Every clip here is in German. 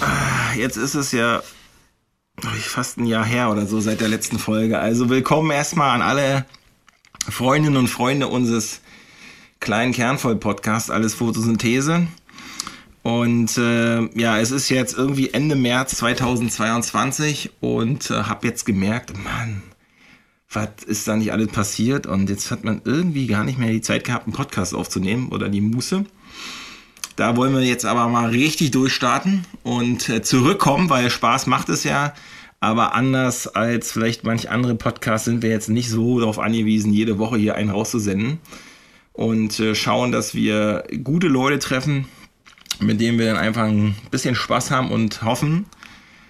Ah, jetzt ist es ja fast ein Jahr her oder so seit der letzten Folge. Also willkommen erstmal an alle Freundinnen und Freunde unseres kleinen Kernvoll-Podcasts, alles Photosynthese. Und äh, ja, es ist jetzt irgendwie Ende März 2022 und äh, habe jetzt gemerkt, Mann, was ist da nicht alles passiert? Und jetzt hat man irgendwie gar nicht mehr die Zeit gehabt, einen Podcast aufzunehmen oder die Muße. Da wollen wir jetzt aber mal richtig durchstarten und äh, zurückkommen, weil Spaß macht es ja. Aber anders als vielleicht manch andere Podcasts sind wir jetzt nicht so darauf angewiesen, jede Woche hier einen rauszusenden. Und äh, schauen, dass wir gute Leute treffen, mit denen wir dann einfach ein bisschen Spaß haben und hoffen,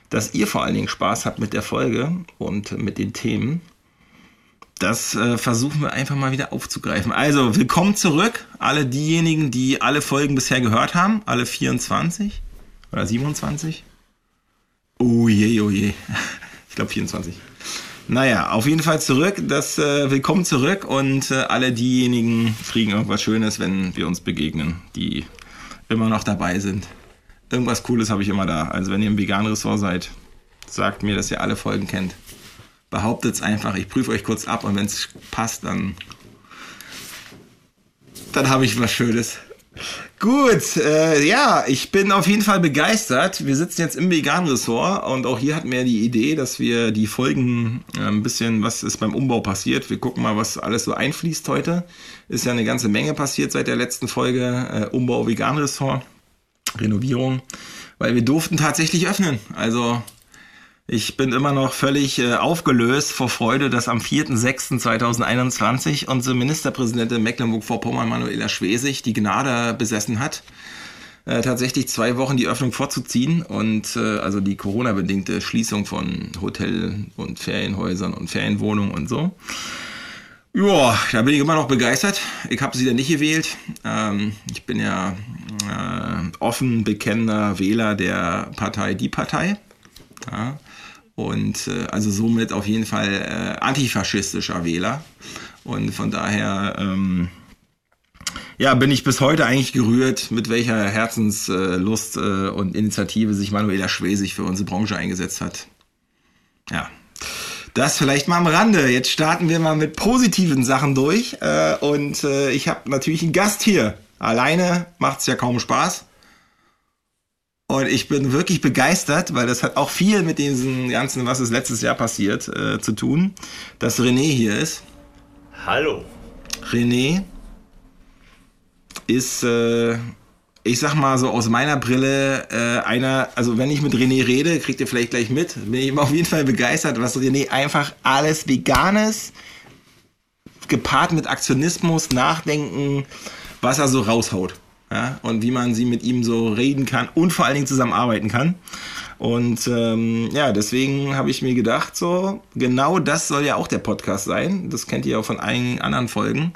dass ihr vor allen Dingen Spaß habt mit der Folge und mit den Themen das äh, versuchen wir einfach mal wieder aufzugreifen. Also, willkommen zurück. Alle diejenigen, die alle Folgen bisher gehört haben. Alle 24 oder 27. Oh je, oh je. Ich glaube 24. Naja, auf jeden Fall zurück. Das äh, Willkommen zurück und äh, alle diejenigen kriegen irgendwas Schönes, wenn wir uns begegnen, die immer noch dabei sind. Irgendwas Cooles habe ich immer da. Also wenn ihr im veganen Ressort seid, sagt mir, dass ihr alle Folgen kennt behauptet es einfach, ich prüfe euch kurz ab und wenn es passt, dann, dann habe ich was Schönes. Gut, äh, ja, ich bin auf jeden Fall begeistert. Wir sitzen jetzt im Vegan-Ressort und auch hier hatten wir die Idee, dass wir die Folgen äh, ein bisschen, was ist beim Umbau passiert. Wir gucken mal, was alles so einfließt heute. Ist ja eine ganze Menge passiert seit der letzten Folge. Äh, Umbau Vegan-Ressort, Renovierung, weil wir durften tatsächlich öffnen. Also ich bin immer noch völlig äh, aufgelöst vor Freude, dass am 4.6.2021 unsere Ministerpräsidentin Mecklenburg-Vorpommern, Manuela Schwesig, die Gnade besessen hat, äh, tatsächlich zwei Wochen die Öffnung vorzuziehen und äh, also die Corona-bedingte Schließung von Hotel- und Ferienhäusern und Ferienwohnungen und so. Ja, da bin ich immer noch begeistert. Ich habe sie dann nicht gewählt. Ähm, ich bin ja äh, offen bekennender Wähler der Partei Die Partei. Ja und äh, also somit auf jeden Fall äh, antifaschistischer Wähler. Und von daher ähm, ja, bin ich bis heute eigentlich gerührt, mit welcher Herzenslust äh, und Initiative sich Manuela Schwesig für unsere Branche eingesetzt hat. Ja, das vielleicht mal am Rande. Jetzt starten wir mal mit positiven Sachen durch. Äh, und äh, ich habe natürlich einen Gast hier. Alleine macht es ja kaum Spaß. Und ich bin wirklich begeistert, weil das hat auch viel mit diesem ganzen, was ist letztes Jahr passiert, äh, zu tun, dass René hier ist. Hallo. René ist, äh, ich sag mal so aus meiner Brille, äh, einer, also wenn ich mit René rede, kriegt ihr vielleicht gleich mit, bin ich auf jeden Fall begeistert, was René einfach alles Veganes, gepaart mit Aktionismus, Nachdenken, was er so raushaut ja, und wie man sie mit ihm so reden kann und vor allen Dingen zusammenarbeiten kann. Und ähm, ja, deswegen habe ich mir gedacht, so genau das soll ja auch der Podcast sein. Das kennt ihr auch von einigen anderen Folgen,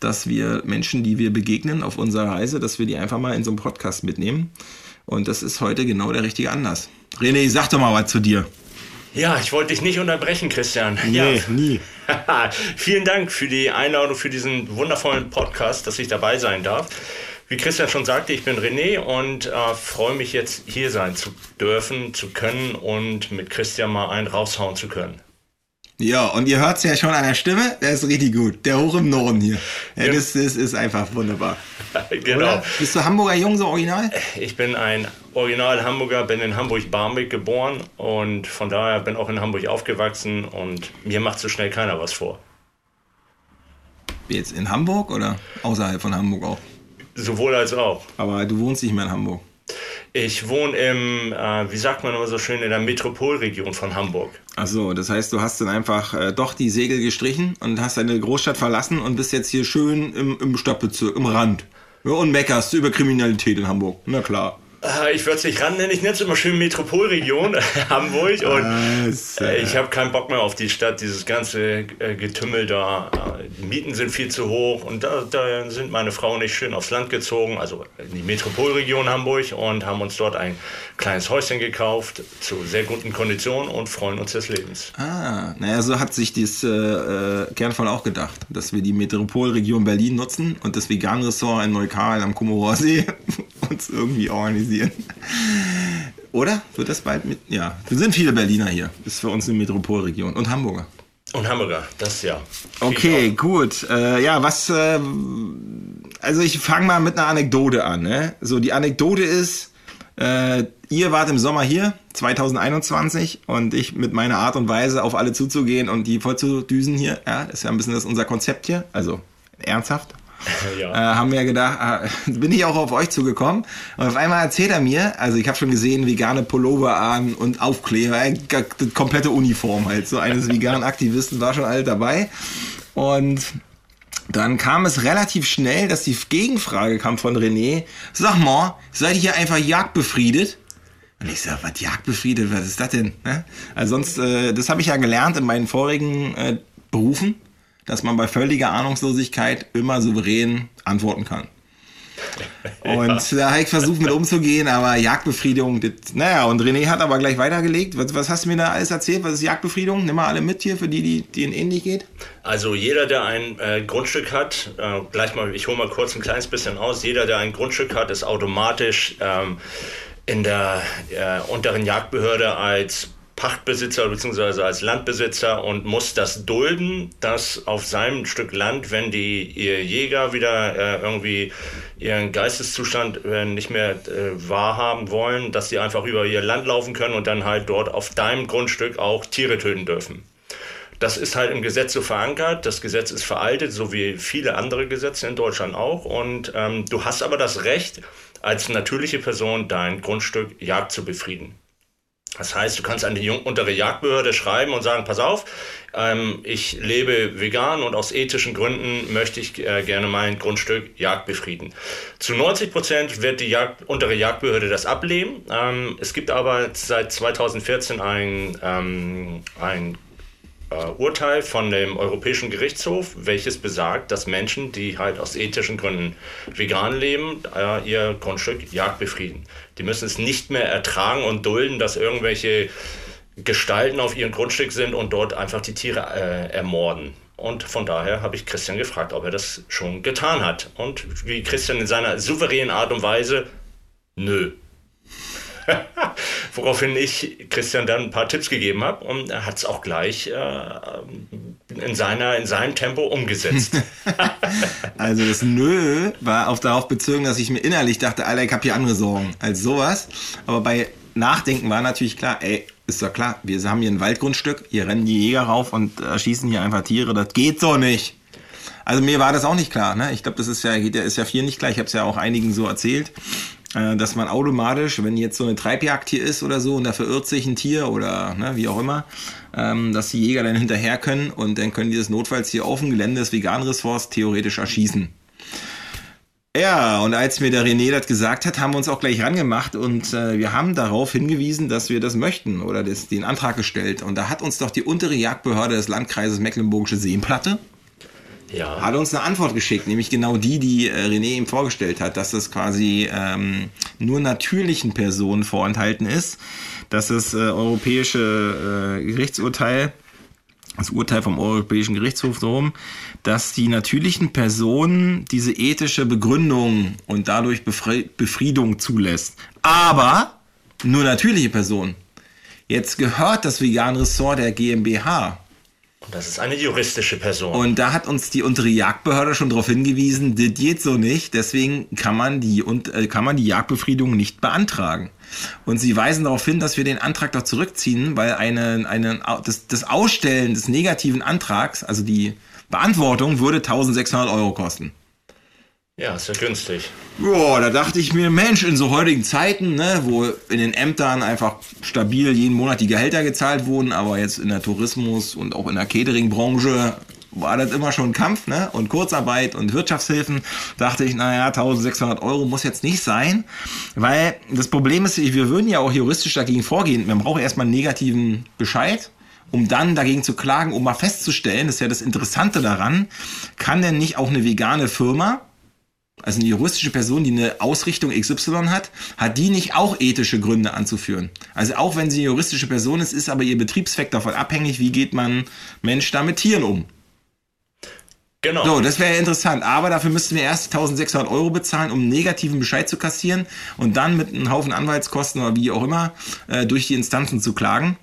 dass wir Menschen, die wir begegnen auf unserer Reise, dass wir die einfach mal in so einem Podcast mitnehmen. Und das ist heute genau der richtige Anlass. René, sag doch mal was zu dir. Ja, ich wollte dich nicht unterbrechen, Christian. Nee, ja. nie. Vielen Dank für die Einladung, für diesen wundervollen Podcast, dass ich dabei sein darf. Wie Christian schon sagte, ich bin René und äh, freue mich jetzt hier sein zu dürfen, zu können und mit Christian mal einen raushauen zu können. Ja, und ihr hört es ja schon an der Stimme, der ist richtig gut. Der hoch im Norden hier. Ja, ja. Das, das, ist einfach wunderbar. genau. Oder? Bist du Hamburger Jung, so original? Ich bin ein Original Hamburger, bin in Hamburg-Barmbek geboren und von daher bin auch in Hamburg aufgewachsen und mir macht so schnell keiner was vor. Jetzt in Hamburg oder außerhalb von Hamburg auch? Sowohl als auch. Aber du wohnst nicht mehr in Hamburg. Ich wohne im, äh, wie sagt man immer so schön, in der Metropolregion von Hamburg. Ach so, das heißt, du hast dann einfach äh, doch die Segel gestrichen und hast deine Großstadt verlassen und bist jetzt hier schön im, im Stadtbezirk, im Rand. Ja, und meckerst über Kriminalität in Hamburg. Na klar. Äh, ich würde es nicht ran nennen, ich nenne es immer schön Metropolregion Hamburg und äh, ich habe keinen Bock mehr auf die Stadt, dieses ganze äh, Getümmel da. Die Mieten sind viel zu hoch und da, da, sind meine Frau und ich schön aufs Land gezogen, also in die Metropolregion Hamburg und haben uns dort ein kleines Häuschen gekauft zu sehr guten Konditionen und freuen uns des Lebens. Ah, naja, so hat sich das äh, Kernfall auch gedacht, dass wir die Metropolregion Berlin nutzen und das Vegan-Ressort in Neukal am Kummerower See uns irgendwie organisieren. Oder? Wird das bald mit? Ja, wir sind viele Berliner hier. Ist für uns eine Metropolregion. Und Hamburger. Und Hamburger, das ja. Okay, gut. Äh, ja, was. Äh, also, ich fange mal mit einer Anekdote an. Ne? So, die Anekdote ist, äh, ihr wart im Sommer hier, 2021, und ich mit meiner Art und Weise auf alle zuzugehen und die voll zu düsen hier. Ja, ist ja ein bisschen das unser Konzept hier. Also, ernsthaft. Ja. Äh, haben wir gedacht, äh, bin ich auch auf euch zugekommen. Und auf einmal erzählt er mir, also ich habe schon gesehen, vegane Pullover an und Aufkleber, äh, komplette Uniform halt. So eines veganen Aktivisten war schon alt dabei. Und dann kam es relativ schnell, dass die Gegenfrage kam von René. Sag mal, seid ihr hier einfach jagdbefriedet? Und ich sag, was jagdbefriedet, was ist das denn? Ne? Also sonst, äh, das habe ich ja gelernt in meinen vorigen äh, Berufen dass man bei völliger Ahnungslosigkeit immer souverän antworten kann. Und ja. da habe ich versucht mit umzugehen, aber Jagdbefriedigung, das, naja, und René hat aber gleich weitergelegt. Was, was, hast du mir da alles erzählt? Was ist Jagdbefriedigung? Nimm mal alle mit hier, für die, die denen ähnlich geht. Also jeder, der ein äh, Grundstück hat, äh, gleich mal, ich hole mal kurz ein kleines bisschen aus, jeder, der ein Grundstück hat, ist automatisch ähm, in der äh, unteren Jagdbehörde als Pachtbesitzer bzw. als Landbesitzer und muss das dulden, dass auf seinem Stück Land, wenn die ihr Jäger wieder äh, irgendwie ihren Geisteszustand äh, nicht mehr äh, wahrhaben wollen, dass sie einfach über ihr Land laufen können und dann halt dort auf deinem Grundstück auch Tiere töten dürfen. Das ist halt im Gesetz so verankert. Das Gesetz ist veraltet, so wie viele andere Gesetze in Deutschland auch. Und ähm, du hast aber das Recht, als natürliche Person dein Grundstück Jagd zu befrieden. Das heißt, du kannst an die untere Jagdbehörde schreiben und sagen, pass auf, ähm, ich lebe vegan und aus ethischen Gründen möchte ich äh, gerne mein Grundstück Jagd befrieden. Zu 90 Prozent wird die Jagd, untere Jagdbehörde das ablehnen. Ähm, es gibt aber seit 2014 ein, ähm, ein äh, Urteil von dem Europäischen Gerichtshof, welches besagt, dass Menschen, die halt aus ethischen Gründen vegan leben, äh, ihr Grundstück Jagd befrieden. Die müssen es nicht mehr ertragen und dulden, dass irgendwelche Gestalten auf ihrem Grundstück sind und dort einfach die Tiere äh, ermorden. Und von daher habe ich Christian gefragt, ob er das schon getan hat. Und wie Christian in seiner souveränen Art und Weise, nö. Woraufhin ich Christian dann ein paar Tipps gegeben habe und er hat es auch gleich äh, in, seiner, in seinem Tempo umgesetzt. also das Nö war auch darauf bezogen, dass ich mir innerlich dachte, Alter, ich habe hier andere Sorgen als sowas. Aber bei Nachdenken war natürlich klar, ey, ist doch klar, wir haben hier ein Waldgrundstück, hier rennen die Jäger rauf und erschießen hier einfach Tiere, das geht so nicht. Also mir war das auch nicht klar. Ne? Ich glaube, das ist ja, ist ja viel nicht klar. Ich habe es ja auch einigen so erzählt. Äh, dass man automatisch, wenn jetzt so eine Treibjagd hier ist oder so und da verirrt sich ein Tier oder ne, wie auch immer, ähm, dass die Jäger dann hinterher können und dann können die das notfalls hier auf dem Gelände des Vegan-Ressorts theoretisch erschießen. Ja, und als mir der René das gesagt hat, haben wir uns auch gleich rangemacht und äh, wir haben darauf hingewiesen, dass wir das möchten oder das, den Antrag gestellt. Und da hat uns doch die untere Jagdbehörde des Landkreises Mecklenburgische Seenplatte ja. hat uns eine Antwort geschickt, nämlich genau die, die äh, René ihm vorgestellt hat, dass das quasi ähm, nur natürlichen Personen vorenthalten ist, dass das äh, europäische äh, Gerichtsurteil, das Urteil vom Europäischen Gerichtshof darum, dass die natürlichen Personen diese ethische Begründung und dadurch Befri Befriedung zulässt. Aber nur natürliche Personen. Jetzt gehört das Vegan Ressort der GmbH das ist eine juristische Person. Und da hat uns die untere Jagdbehörde schon darauf hingewiesen, das geht so nicht. Deswegen kann man die, und, äh, kann man die Jagdbefriedung nicht beantragen. Und sie weisen darauf hin, dass wir den Antrag doch zurückziehen, weil eine, eine, das, das Ausstellen des negativen Antrags, also die Beantwortung, würde 1600 Euro kosten. Ja, ist ja günstig. Boah, da dachte ich mir, Mensch, in so heutigen Zeiten, ne, wo in den Ämtern einfach stabil jeden Monat die Gehälter gezahlt wurden, aber jetzt in der Tourismus und auch in der Catering-Branche war das immer schon Kampf, ne? Und Kurzarbeit und Wirtschaftshilfen. Dachte ich, naja, 1600 Euro muss jetzt nicht sein, weil das Problem ist, wir würden ja auch juristisch dagegen vorgehen. Man braucht erstmal einen negativen Bescheid um dann dagegen zu klagen, um mal festzustellen, das ist ja das Interessante daran, kann denn nicht auch eine vegane Firma also eine juristische Person, die eine Ausrichtung XY hat, hat die nicht auch ethische Gründe anzuführen. Also auch wenn sie eine juristische Person ist, ist aber ihr Betriebszweck davon abhängig, wie geht man Mensch da mit Tieren um. Genau. So, das wäre ja interessant. Aber dafür müssten wir erst 1600 Euro bezahlen, um einen negativen Bescheid zu kassieren und dann mit einem Haufen Anwaltskosten oder wie auch immer äh, durch die Instanzen zu klagen.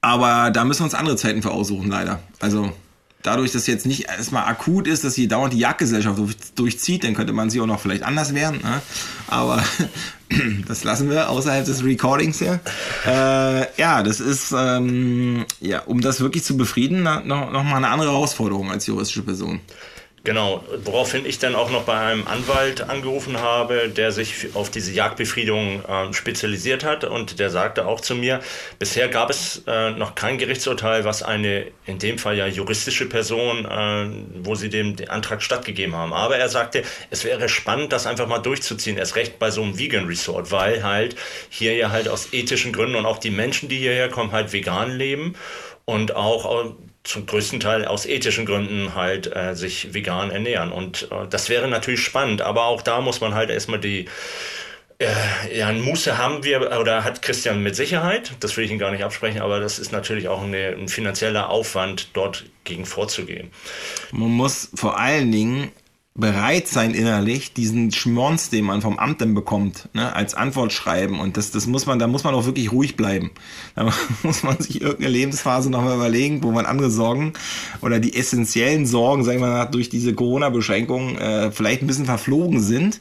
Aber da müssen wir uns andere Zeiten für aussuchen, leider. Also dadurch, dass jetzt nicht erstmal akut ist, dass sie dauernd die Jagdgesellschaft durchzieht, dann könnte man sie auch noch vielleicht anders werden. Ne? Aber das lassen wir außerhalb des Recordings hier. Äh, ja, das ist, ähm, ja, um das wirklich zu befrieden, noch, noch mal eine andere Herausforderung als juristische Person. Genau, woraufhin ich dann auch noch bei einem Anwalt angerufen habe, der sich auf diese Jagdbefriedung äh, spezialisiert hat und der sagte auch zu mir, bisher gab es äh, noch kein Gerichtsurteil, was eine, in dem Fall ja juristische Person, äh, wo sie dem Antrag stattgegeben haben. Aber er sagte, es wäre spannend, das einfach mal durchzuziehen, erst recht bei so einem Vegan Resort, weil halt hier ja halt aus ethischen Gründen und auch die Menschen, die hierher kommen, halt vegan leben und auch zum größten Teil aus ethischen Gründen halt äh, sich vegan ernähren. Und äh, das wäre natürlich spannend, aber auch da muss man halt erstmal die äh, ja, ein Muße haben wir, oder hat Christian mit Sicherheit, das will ich ihn gar nicht absprechen, aber das ist natürlich auch eine, ein finanzieller Aufwand, dort gegen vorzugehen. Man muss vor allen Dingen bereit sein innerlich, diesen Schmonz, den man vom Amt dann bekommt, ne, als Antwort schreiben. Und das, das muss man, da muss man auch wirklich ruhig bleiben. Da muss man sich irgendeine Lebensphase nochmal überlegen, wo man andere Sorgen oder die essentiellen Sorgen, sagen wir mal, durch diese Corona-Beschränkungen äh, vielleicht ein bisschen verflogen sind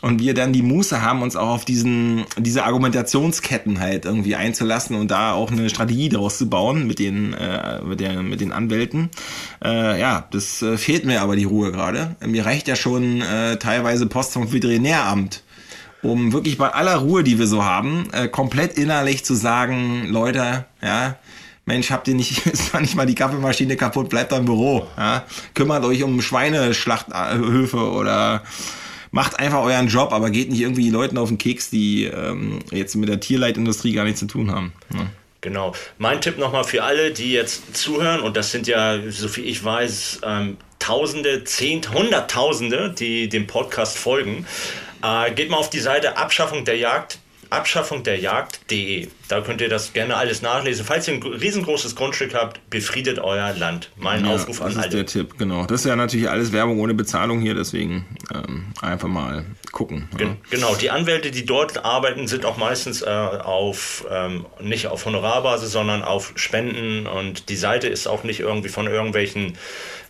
und wir dann die Muße haben, uns auch auf diesen, diese Argumentationsketten halt irgendwie einzulassen und da auch eine Strategie daraus zu bauen mit den, äh, mit, der, mit den Anwälten. Äh, ja, das äh, fehlt mir aber die Ruhe gerade. Mir reicht ja schon äh, teilweise Post vom Veterinäramt um wirklich bei aller Ruhe, die wir so haben, äh, komplett innerlich zu sagen, Leute, ja, Mensch, habt ihr nicht, ist da nicht mal die Kaffeemaschine kaputt, bleibt im Büro, ja, kümmert euch um Schweineschlachthöfe oder macht einfach euren Job, aber geht nicht irgendwie Leuten auf den Keks, die ähm, jetzt mit der Tierleitindustrie gar nichts zu tun haben. Ja. Genau. Mein Tipp nochmal für alle, die jetzt zuhören, und das sind ja, so viel ich weiß, ähm, Tausende, Zehnt, Hunderttausende, die dem Podcast folgen. Äh, geht mal auf die Seite Abschaffung der Jagd Abschaffung der Jagd.de. Da könnt ihr das gerne alles nachlesen. Falls ihr ein riesengroßes Grundstück habt, befriedet euer Land. Mein ja, Aufruf an alle. Das ist der Tipp, genau. Das ist ja natürlich alles Werbung ohne Bezahlung hier, deswegen ähm, einfach mal gucken. Ja. Genau, die Anwälte, die dort arbeiten, sind auch meistens äh, auf, ähm, nicht auf Honorarbasis, sondern auf Spenden und die Seite ist auch nicht irgendwie von irgendwelchen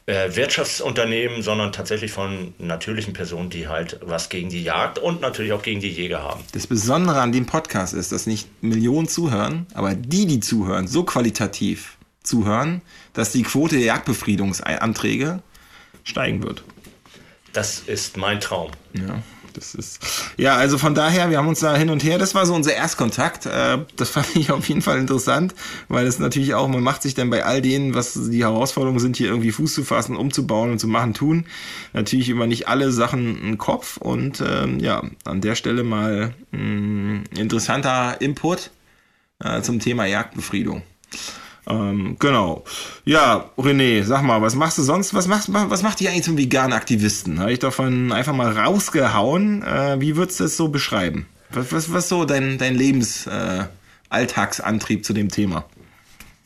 äh, Wirtschaftsunternehmen, sondern tatsächlich von natürlichen Personen, die halt was gegen die Jagd und natürlich auch gegen die Jäger haben. Das Besondere an dem Podcast ist, dass nicht Millionen zuhören, aber die, die zuhören, so qualitativ zuhören, dass die Quote der Jagdbefriedungsanträge steigen wird. Das ist mein Traum. Ja. Das ist, ja, also von daher, wir haben uns da hin und her, das war so unser Erstkontakt. Äh, das fand ich auf jeden Fall interessant, weil es natürlich auch, man macht sich dann bei all denen, was die Herausforderungen sind, hier irgendwie Fuß zu fassen, umzubauen und zu machen, tun, natürlich immer nicht alle Sachen einen Kopf und ähm, ja, an der Stelle mal mh, mm, interessanter Input äh, zum Thema Jagdbefriedung. Ähm, genau. Ja, René, sag mal, was machst du sonst? Was, machst, was macht dich eigentlich zum veganen Aktivisten? Habe ich davon einfach mal rausgehauen. Äh, wie würdest du es so beschreiben? Was, was, was so dein, dein Lebensalltagsantrieb äh, zu dem Thema?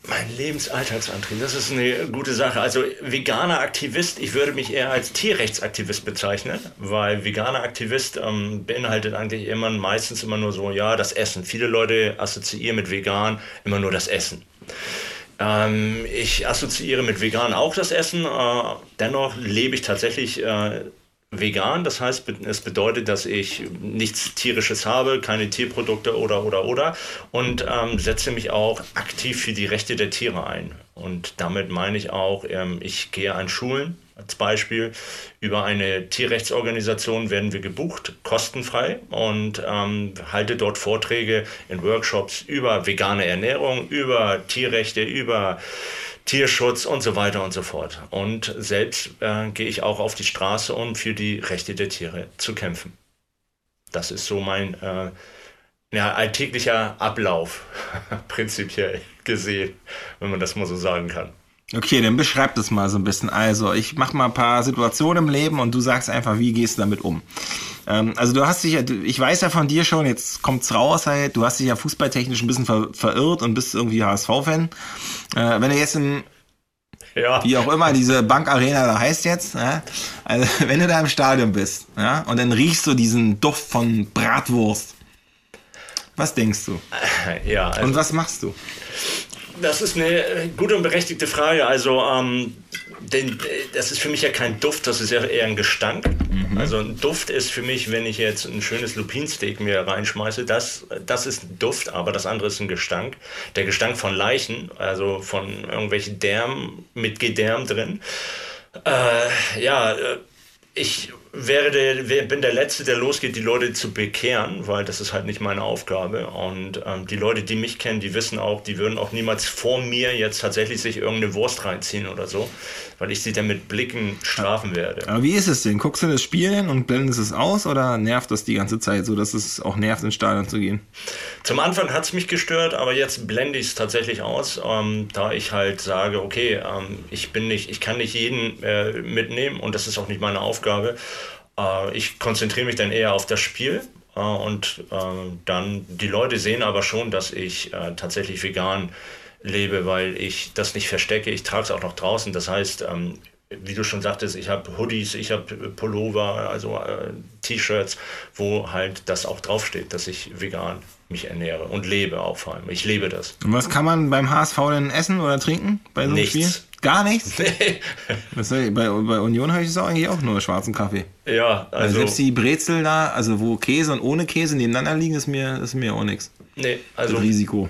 Mein Lebensalltagsantrieb, das ist eine gute Sache. Also veganer Aktivist, ich würde mich eher als Tierrechtsaktivist bezeichnen, weil veganer Aktivist ähm, beinhaltet eigentlich immer meistens immer nur so, ja, das Essen. Viele Leute assoziieren mit vegan immer nur das Essen. Ähm, ich assoziiere mit vegan auch das Essen. Äh, dennoch lebe ich tatsächlich äh, vegan. Das heißt, es bedeutet, dass ich nichts tierisches habe, keine Tierprodukte oder oder oder und ähm, setze mich auch aktiv für die Rechte der Tiere ein. Und damit meine ich auch, ähm, ich gehe an Schulen als Beispiel. Über eine Tierrechtsorganisation werden wir gebucht, kostenfrei und ähm, halte dort Vorträge in Workshops über vegane Ernährung, über Tierrechte, über Tierschutz und so weiter und so fort. Und selbst äh, gehe ich auch auf die Straße, um für die Rechte der Tiere zu kämpfen. Das ist so mein äh, ja, alltäglicher Ablauf, prinzipiell gesehen, wenn man das mal so sagen kann. Okay, dann beschreib das mal so ein bisschen. Also, ich mach mal ein paar Situationen im Leben und du sagst einfach, wie gehst du damit um. Ähm, also, du hast dich ja, ich weiß ja von dir schon, jetzt kommt's raus halt, du hast dich ja fußballtechnisch ein bisschen ver verirrt und bist irgendwie HSV-Fan. Äh, wenn du jetzt im Ja. Wie auch immer diese Bankarena da heißt jetzt. Ja? Also wenn du da im Stadion bist ja? und dann riechst du diesen Duft von Bratwurst. Was denkst du? Ja. Also und was machst du? Das ist eine gute und berechtigte Frage. Also ähm, denn das ist für mich ja kein Duft, das ist ja eher ein Gestank. Mhm. Also ein Duft ist für mich, wenn ich jetzt ein schönes Lupinsteak mir reinschmeiße, das, das ist ein Duft, aber das andere ist ein Gestank. Der Gestank von Leichen, also von irgendwelchen Därmen mit Gedärm drin. Äh, ja, äh, ich wäre der, bin der Letzte, der losgeht, die Leute zu bekehren, weil das ist halt nicht meine Aufgabe. Und ähm, die Leute, die mich kennen, die wissen auch, die würden auch niemals vor mir jetzt tatsächlich sich irgendeine Wurst reinziehen oder so, weil ich sie dann mit Blicken strafen werde. Aber wie ist es denn? Guckst du das Spiel und blendest es aus oder nervt das die ganze Zeit so, dass es auch nervt, ins Stadion zu gehen? Zum Anfang hat es mich gestört, aber jetzt blende ich es tatsächlich aus, ähm, da ich halt sage, okay, ähm, ich bin nicht, ich kann nicht jeden äh, mitnehmen und das ist auch nicht meine Aufgabe. Äh, ich konzentriere mich dann eher auf das Spiel äh, und äh, dann die Leute sehen aber schon, dass ich äh, tatsächlich vegan lebe, weil ich das nicht verstecke. Ich trage es auch noch draußen. Das heißt, ähm, wie du schon sagtest, ich habe Hoodies, ich habe Pullover, also äh, T-Shirts, wo halt das auch draufsteht, dass ich vegan mich ernähre und lebe auch vor allem. Ich lebe das. Und was kann man beim HSV denn essen oder trinken bei so einem. Spiel? Gar nichts? Nee. bei, bei Union habe ich es eigentlich auch nur schwarzen Kaffee. Ja, also, also. Selbst die Brezel da, also wo Käse und ohne Käse nebeneinander liegen, ist mir, ist mir auch nichts. Nee, also. Das Risiko.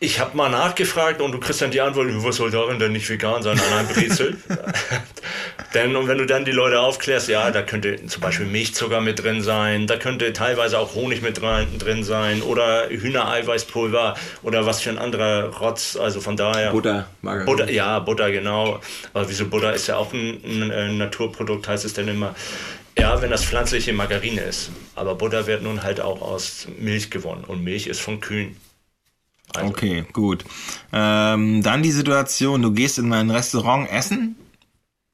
Ich habe mal nachgefragt und du kriegst dann die Antwort, was soll darin denn nicht vegan sein an einem Brezel? denn und wenn du dann die Leute aufklärst, ja, da könnte zum Beispiel Milchzucker mit drin sein, da könnte teilweise auch Honig mit drin sein oder Hühnereiweißpulver oder was für ein anderer Rotz, also von daher. Butter, Margarine. Butter, ja, Butter, genau. Aber wieso Butter ist ja auch ein, ein, ein Naturprodukt, heißt es dann immer. Ja, wenn das pflanzliche Margarine ist. Aber Butter wird nun halt auch aus Milch gewonnen und Milch ist von Kühen. Also. Okay, gut. Ähm, dann die Situation, du gehst in ein Restaurant essen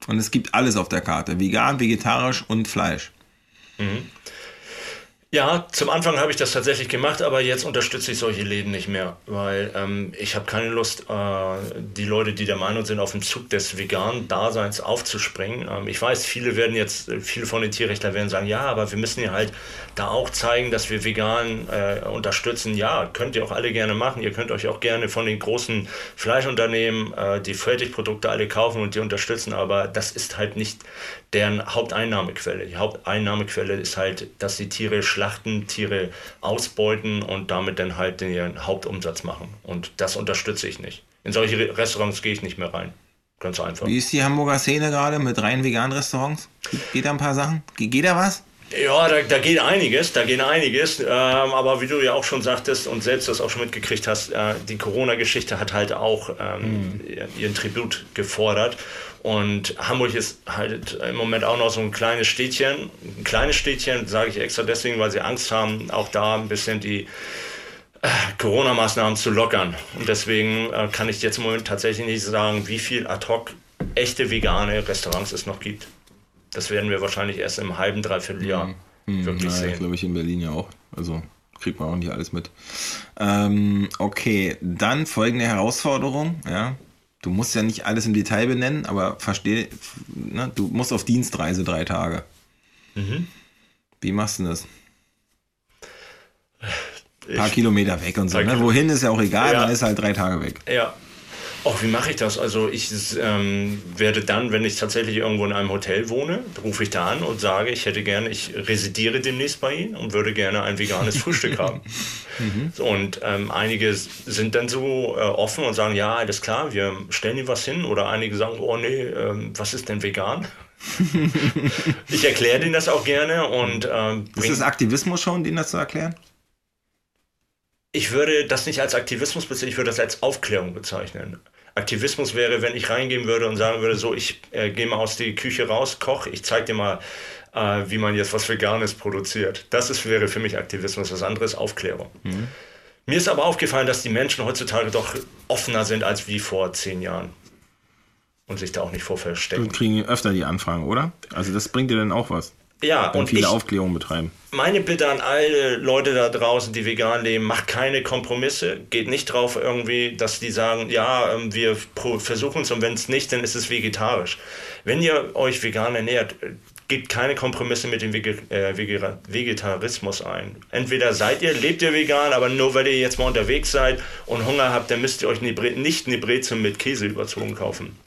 und es gibt alles auf der Karte. Vegan, vegetarisch und Fleisch. Mhm. Ja, zum Anfang habe ich das tatsächlich gemacht, aber jetzt unterstütze ich solche Läden nicht mehr, weil ähm, ich habe keine Lust, äh, die Leute, die der Meinung sind, auf dem Zug des veganen Daseins aufzuspringen. Ähm, ich weiß, viele werden jetzt, viele von den Tierrechtlern werden sagen, ja, aber wir müssen ja halt da auch zeigen, dass wir vegan äh, unterstützen. Ja, könnt ihr auch alle gerne machen. Ihr könnt euch auch gerne von den großen Fleischunternehmen äh, die Fertigprodukte alle kaufen und die unterstützen, aber das ist halt nicht deren Haupteinnahmequelle. Die Haupteinnahmequelle ist halt, dass die Tiere schlachten, Tiere ausbeuten und damit dann halt ihren Hauptumsatz machen. Und das unterstütze ich nicht. In solche Restaurants gehe ich nicht mehr rein. Ganz einfach. Wie ist die Hamburger Szene gerade mit rein veganen Restaurants? Geht da ein paar Sachen? Geht da was? Ja, da, da geht einiges, da geht einiges. Ähm, aber wie du ja auch schon sagtest und selbst das auch schon mitgekriegt hast, äh, die Corona-Geschichte hat halt auch ähm, mhm. ihren Tribut gefordert. Und Hamburg ist halt im Moment auch noch so ein kleines Städtchen. Ein kleines Städtchen, sage ich extra deswegen, weil sie Angst haben, auch da ein bisschen die äh, Corona-Maßnahmen zu lockern. Und deswegen äh, kann ich jetzt im Moment tatsächlich nicht sagen, wie viel ad hoc echte vegane Restaurants es noch gibt. Das werden wir wahrscheinlich erst im halben, dreiviertel Jahr mhm. mhm. wirklich naja, sehen. glaube ich in Berlin ja auch. Also kriegt man auch nicht alles mit. Ähm, okay, dann folgende Herausforderung. Ja, du musst ja nicht alles im Detail benennen, aber verstehe, ne, du musst auf Dienstreise drei Tage. Mhm. Wie machst du das? Ein paar Kilometer weg und so. Ne? Wohin ist ja auch egal, ja. man ist halt drei Tage weg. Ja, Och, wie mache ich das? Also ich ähm, werde dann, wenn ich tatsächlich irgendwo in einem Hotel wohne, rufe ich da an und sage, ich hätte gerne, ich residiere demnächst bei Ihnen und würde gerne ein veganes Frühstück haben. Mhm. Und ähm, einige sind dann so äh, offen und sagen, ja, alles klar, wir stellen Ihnen was hin. Oder einige sagen, oh nee, ähm, was ist denn vegan? ich erkläre denen das auch gerne und ähm, Ist das Aktivismus schon, denen das zu erklären? Ich würde das nicht als Aktivismus bezeichnen, ich würde das als Aufklärung bezeichnen. Aktivismus wäre, wenn ich reingehen würde und sagen würde, so, ich äh, gehe mal aus der Küche raus, koch, ich zeige dir mal, äh, wie man jetzt was Veganes produziert. Das ist, wäre für mich Aktivismus. Das andere ist Aufklärung. Mhm. Mir ist aber aufgefallen, dass die Menschen heutzutage doch offener sind als wie vor zehn Jahren. Und sich da auch nicht vor verstecken. Wir kriegen öfter die Anfragen, oder? Also das bringt dir dann auch was. Ja, und viele ich, Aufklärung betreiben. Meine Bitte an alle Leute da draußen, die vegan leben, macht keine Kompromisse. Geht nicht drauf irgendwie, dass die sagen, ja, ähm, wir versuchen es und wenn es nicht, dann ist es vegetarisch. Wenn ihr euch vegan ernährt, geht keine Kompromisse mit dem äh, Vegetarismus ein. Entweder seid ihr, lebt ihr vegan, aber nur weil ihr jetzt mal unterwegs seid und Hunger habt, dann müsst ihr euch nicht eine Brezel mit Käse überzogen kaufen.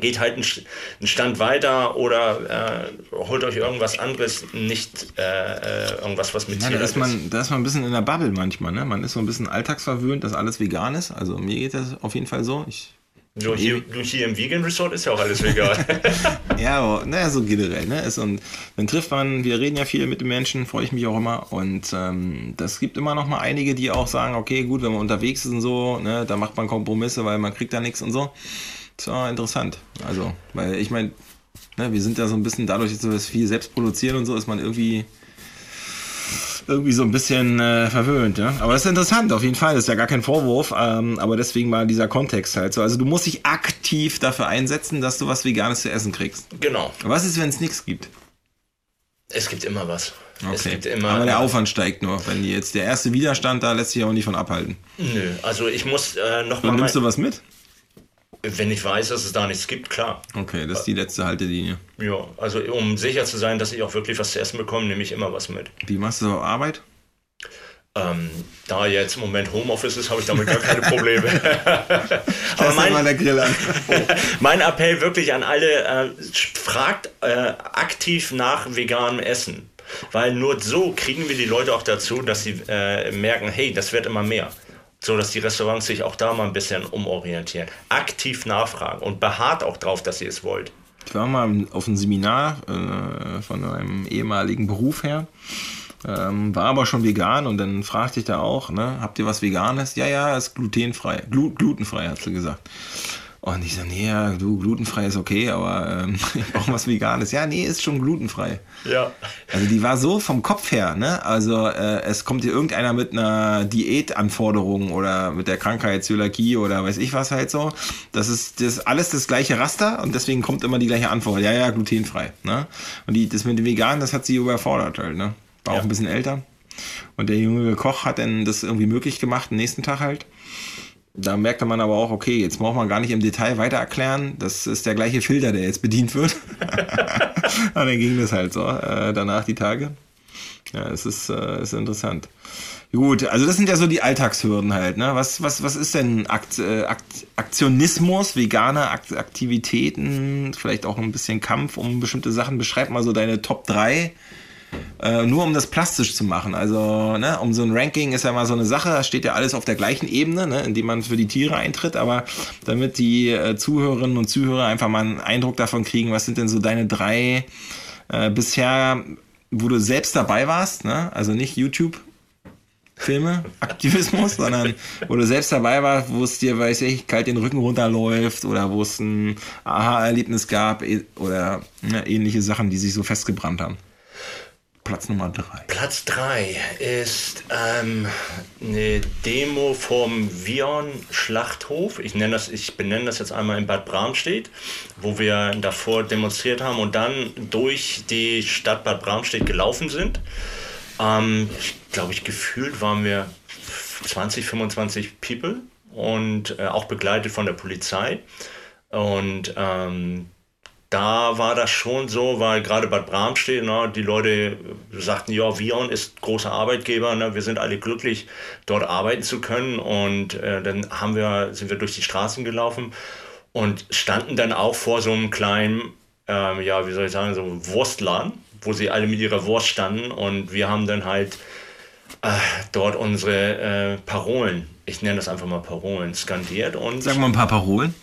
Geht halt einen Stand weiter oder äh, holt euch irgendwas anderes, nicht äh, äh irgendwas, was mit ja, da ist. Man, da ist man ein bisschen in der Bubble manchmal. Ne? Man ist so ein bisschen alltagsverwöhnt, dass alles vegan ist. Also mir geht das auf jeden Fall so. Ich nur hier, hier im Vegan Resort ist ja auch alles vegan. ja, naja, so generell. Ne? Ist, und dann trifft man, wir reden ja viel mit den Menschen, freue ich mich auch immer. Und ähm, das gibt immer noch mal einige, die auch sagen, okay, gut, wenn man unterwegs ist und so, ne, da macht man Kompromisse, weil man kriegt da nichts und so. Das war interessant. Also, weil ich meine, ne, wir sind ja so ein bisschen dadurch, dass wir viel selbst produzieren und so, ist man irgendwie irgendwie so ein bisschen äh, verwöhnt. Ja? Aber das ist interessant, auf jeden Fall. Das ist ja gar kein Vorwurf. Ähm, aber deswegen mal dieser Kontext halt so. Also du musst dich aktiv dafür einsetzen, dass du was Veganes zu essen kriegst. Genau. Was ist, wenn es nichts gibt? Es gibt immer was. Okay. Es gibt immer, aber der Aufwand steigt nur. Wenn jetzt der erste Widerstand da lässt sich auch nicht von abhalten. Nö, also ich muss äh, noch mal. nimmst du was mit? Wenn ich weiß, dass es da nichts gibt, klar. Okay, das ist die letzte Haltelinie. Ja, also um sicher zu sein, dass ich auch wirklich was zu essen bekomme, nehme ich immer was mit. Wie machst du Arbeit? Ähm, da jetzt im Moment Homeoffice ist, habe ich damit gar keine Probleme. Aber mein, mal der Grill an. mein Appell wirklich an alle, äh, fragt äh, aktiv nach veganem Essen. Weil nur so kriegen wir die Leute auch dazu, dass sie äh, merken, hey, das wird immer mehr so dass die Restaurants sich auch da mal ein bisschen umorientieren. Aktiv nachfragen und beharrt auch drauf, dass ihr es wollt. Ich war mal auf einem Seminar äh, von einem ehemaligen Beruf her. Ähm, war aber schon vegan und dann fragte ich da auch, ne, habt ihr was Veganes? Ja, ja, ist glutenfrei. Glu glutenfrei, hat sie gesagt. Und ich so, nee, ja, du, glutenfrei ist okay, aber ähm, ich brauche was Veganes. Ja, nee, ist schon glutenfrei. Ja. Also die war so vom Kopf her, ne? Also äh, es kommt hier irgendeiner mit einer Diätanforderung oder mit der Krankheit Zöliakie oder weiß ich was halt so. Das ist das alles das gleiche Raster und deswegen kommt immer die gleiche Antwort. Ja, ja, glutenfrei. Ne? Und die, das mit dem Vegan, das hat sie überfordert halt, ne? War ja. auch ein bisschen älter. Und der junge Koch hat dann das irgendwie möglich gemacht, den nächsten Tag halt. Da merkte man aber auch, okay, jetzt braucht man gar nicht im Detail weiter erklären. Das ist der gleiche Filter, der jetzt bedient wird. Und dann ging das halt so äh, danach die Tage. Ja, es ist, äh, ist interessant. Gut, also das sind ja so die Alltagshürden halt. Ne? Was, was, was ist denn Akt, äh, Akt, Aktionismus, vegane Akt, Aktivitäten, vielleicht auch ein bisschen Kampf um bestimmte Sachen? Beschreib mal so deine Top 3 äh, nur um das plastisch zu machen. Also, ne, um so ein Ranking ist ja mal so eine Sache, da steht ja alles auf der gleichen Ebene, ne, indem man für die Tiere eintritt, aber damit die äh, Zuhörerinnen und Zuhörer einfach mal einen Eindruck davon kriegen, was sind denn so deine drei äh, bisher, wo du selbst dabei warst, ne? also nicht YouTube, Filme, Aktivismus, sondern wo du selbst dabei warst, wo es dir, weiß ich, kalt den Rücken runterläuft oder wo es ein Aha-Erlebnis gab e, oder ne, ähnliche Sachen, die sich so festgebrannt haben. Platz Nummer drei. Platz drei ist ähm, eine Demo vom Vion Schlachthof. Ich nenne das, ich benenne das jetzt einmal in Bad Bramstedt, wo wir davor demonstriert haben und dann durch die Stadt Bad Bramstedt gelaufen sind. Ähm, ich glaube, ich gefühlt waren wir 20, 25 People und äh, auch begleitet von der Polizei. Und ähm, da war das schon so, weil gerade Bad Bramstedt, ne, die Leute sagten, ja, Vion ist großer Arbeitgeber, ne, wir sind alle glücklich, dort arbeiten zu können. Und äh, dann haben wir, sind wir durch die Straßen gelaufen und standen dann auch vor so einem kleinen, ähm, ja, wie soll ich sagen, so Wurstladen, wo sie alle mit ihrer Wurst standen. Und wir haben dann halt äh, dort unsere äh, Parolen, ich nenne das einfach mal Parolen, skandiert. Und Sag mal ein paar Parolen.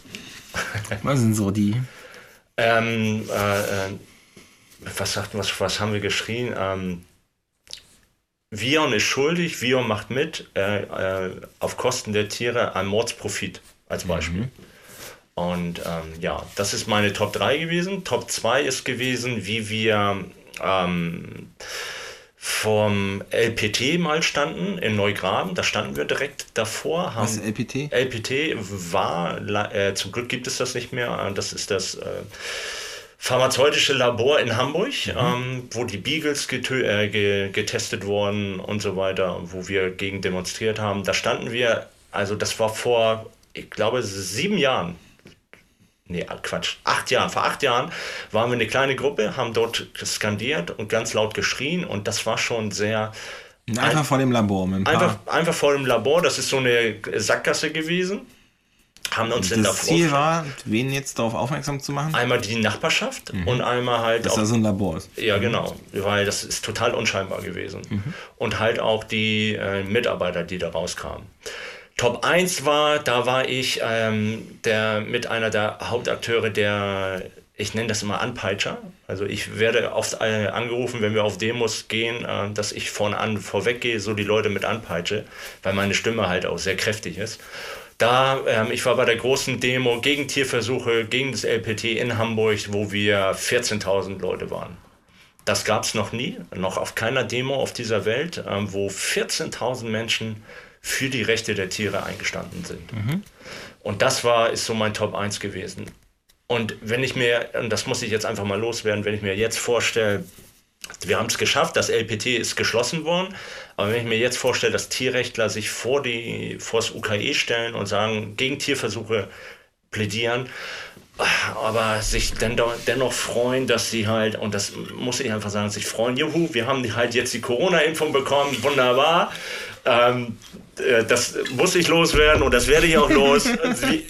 Was sind so die? Ähm, äh, äh, was, sagt, was, was haben wir geschrien? Ähm, Vion ist schuldig, Vion macht mit, äh, äh, auf Kosten der Tiere ein Mordsprofit als mhm. Beispiel. Mhm. Und ähm, ja, das ist meine Top 3 gewesen. Top 2 ist gewesen, wie wir ähm, vom LPT mal standen in Neugraben. Da standen wir direkt davor. Haben, Was ist LPT? LPT war, äh, zum Glück gibt es das nicht mehr. Das ist das äh, pharmazeutische Labor in Hamburg, mhm. ähm, wo die Beagles äh, ge getestet wurden und so weiter, wo wir gegen demonstriert haben. Da standen wir, also das war vor, ich glaube, sieben Jahren. Nee, Quatsch, acht Jahren. Vor acht Jahren waren wir eine kleine Gruppe, haben dort skandiert und ganz laut geschrien und das war schon sehr. Einfach ein, vor dem Labor. Mit ein einfach, einfach vor dem Labor, das ist so eine Sackgasse gewesen haben uns das das Ziel war, wen jetzt darauf aufmerksam zu machen? Einmal die Nachbarschaft mhm. und einmal halt Dass auch. Dass da so ein Labor ist. Ja, genau, weil das ist total unscheinbar gewesen. Mhm. Und halt auch die äh, Mitarbeiter, die da rauskamen. Top 1 war, da war ich ähm, der, mit einer der Hauptakteure der, ich nenne das immer Anpeitscher. Also ich werde oft äh, angerufen, wenn wir auf Demos gehen, äh, dass ich vorne an vorweg gehe, so die Leute mit anpeitsche, weil meine Stimme halt auch sehr kräftig ist. Da, ähm, ich war bei der großen Demo gegen Tierversuche, gegen das LPT in Hamburg, wo wir 14.000 Leute waren. Das gab es noch nie, noch auf keiner Demo auf dieser Welt, ähm, wo 14.000 Menschen für die Rechte der Tiere eingestanden sind. Mhm. Und das war, ist so mein Top 1 gewesen. Und wenn ich mir, und das muss ich jetzt einfach mal loswerden, wenn ich mir jetzt vorstelle, wir haben es geschafft, das LPT ist geschlossen worden. Aber wenn ich mir jetzt vorstelle, dass Tierrechtler sich vor, die, vor das UKE stellen und sagen, gegen Tierversuche plädieren, aber sich dennoch, dennoch freuen, dass sie halt, und das muss ich einfach sagen, sich freuen, juhu, wir haben halt jetzt die Corona-Impfung bekommen, wunderbar. Ähm, äh, das muss ich loswerden und das werde ich auch los.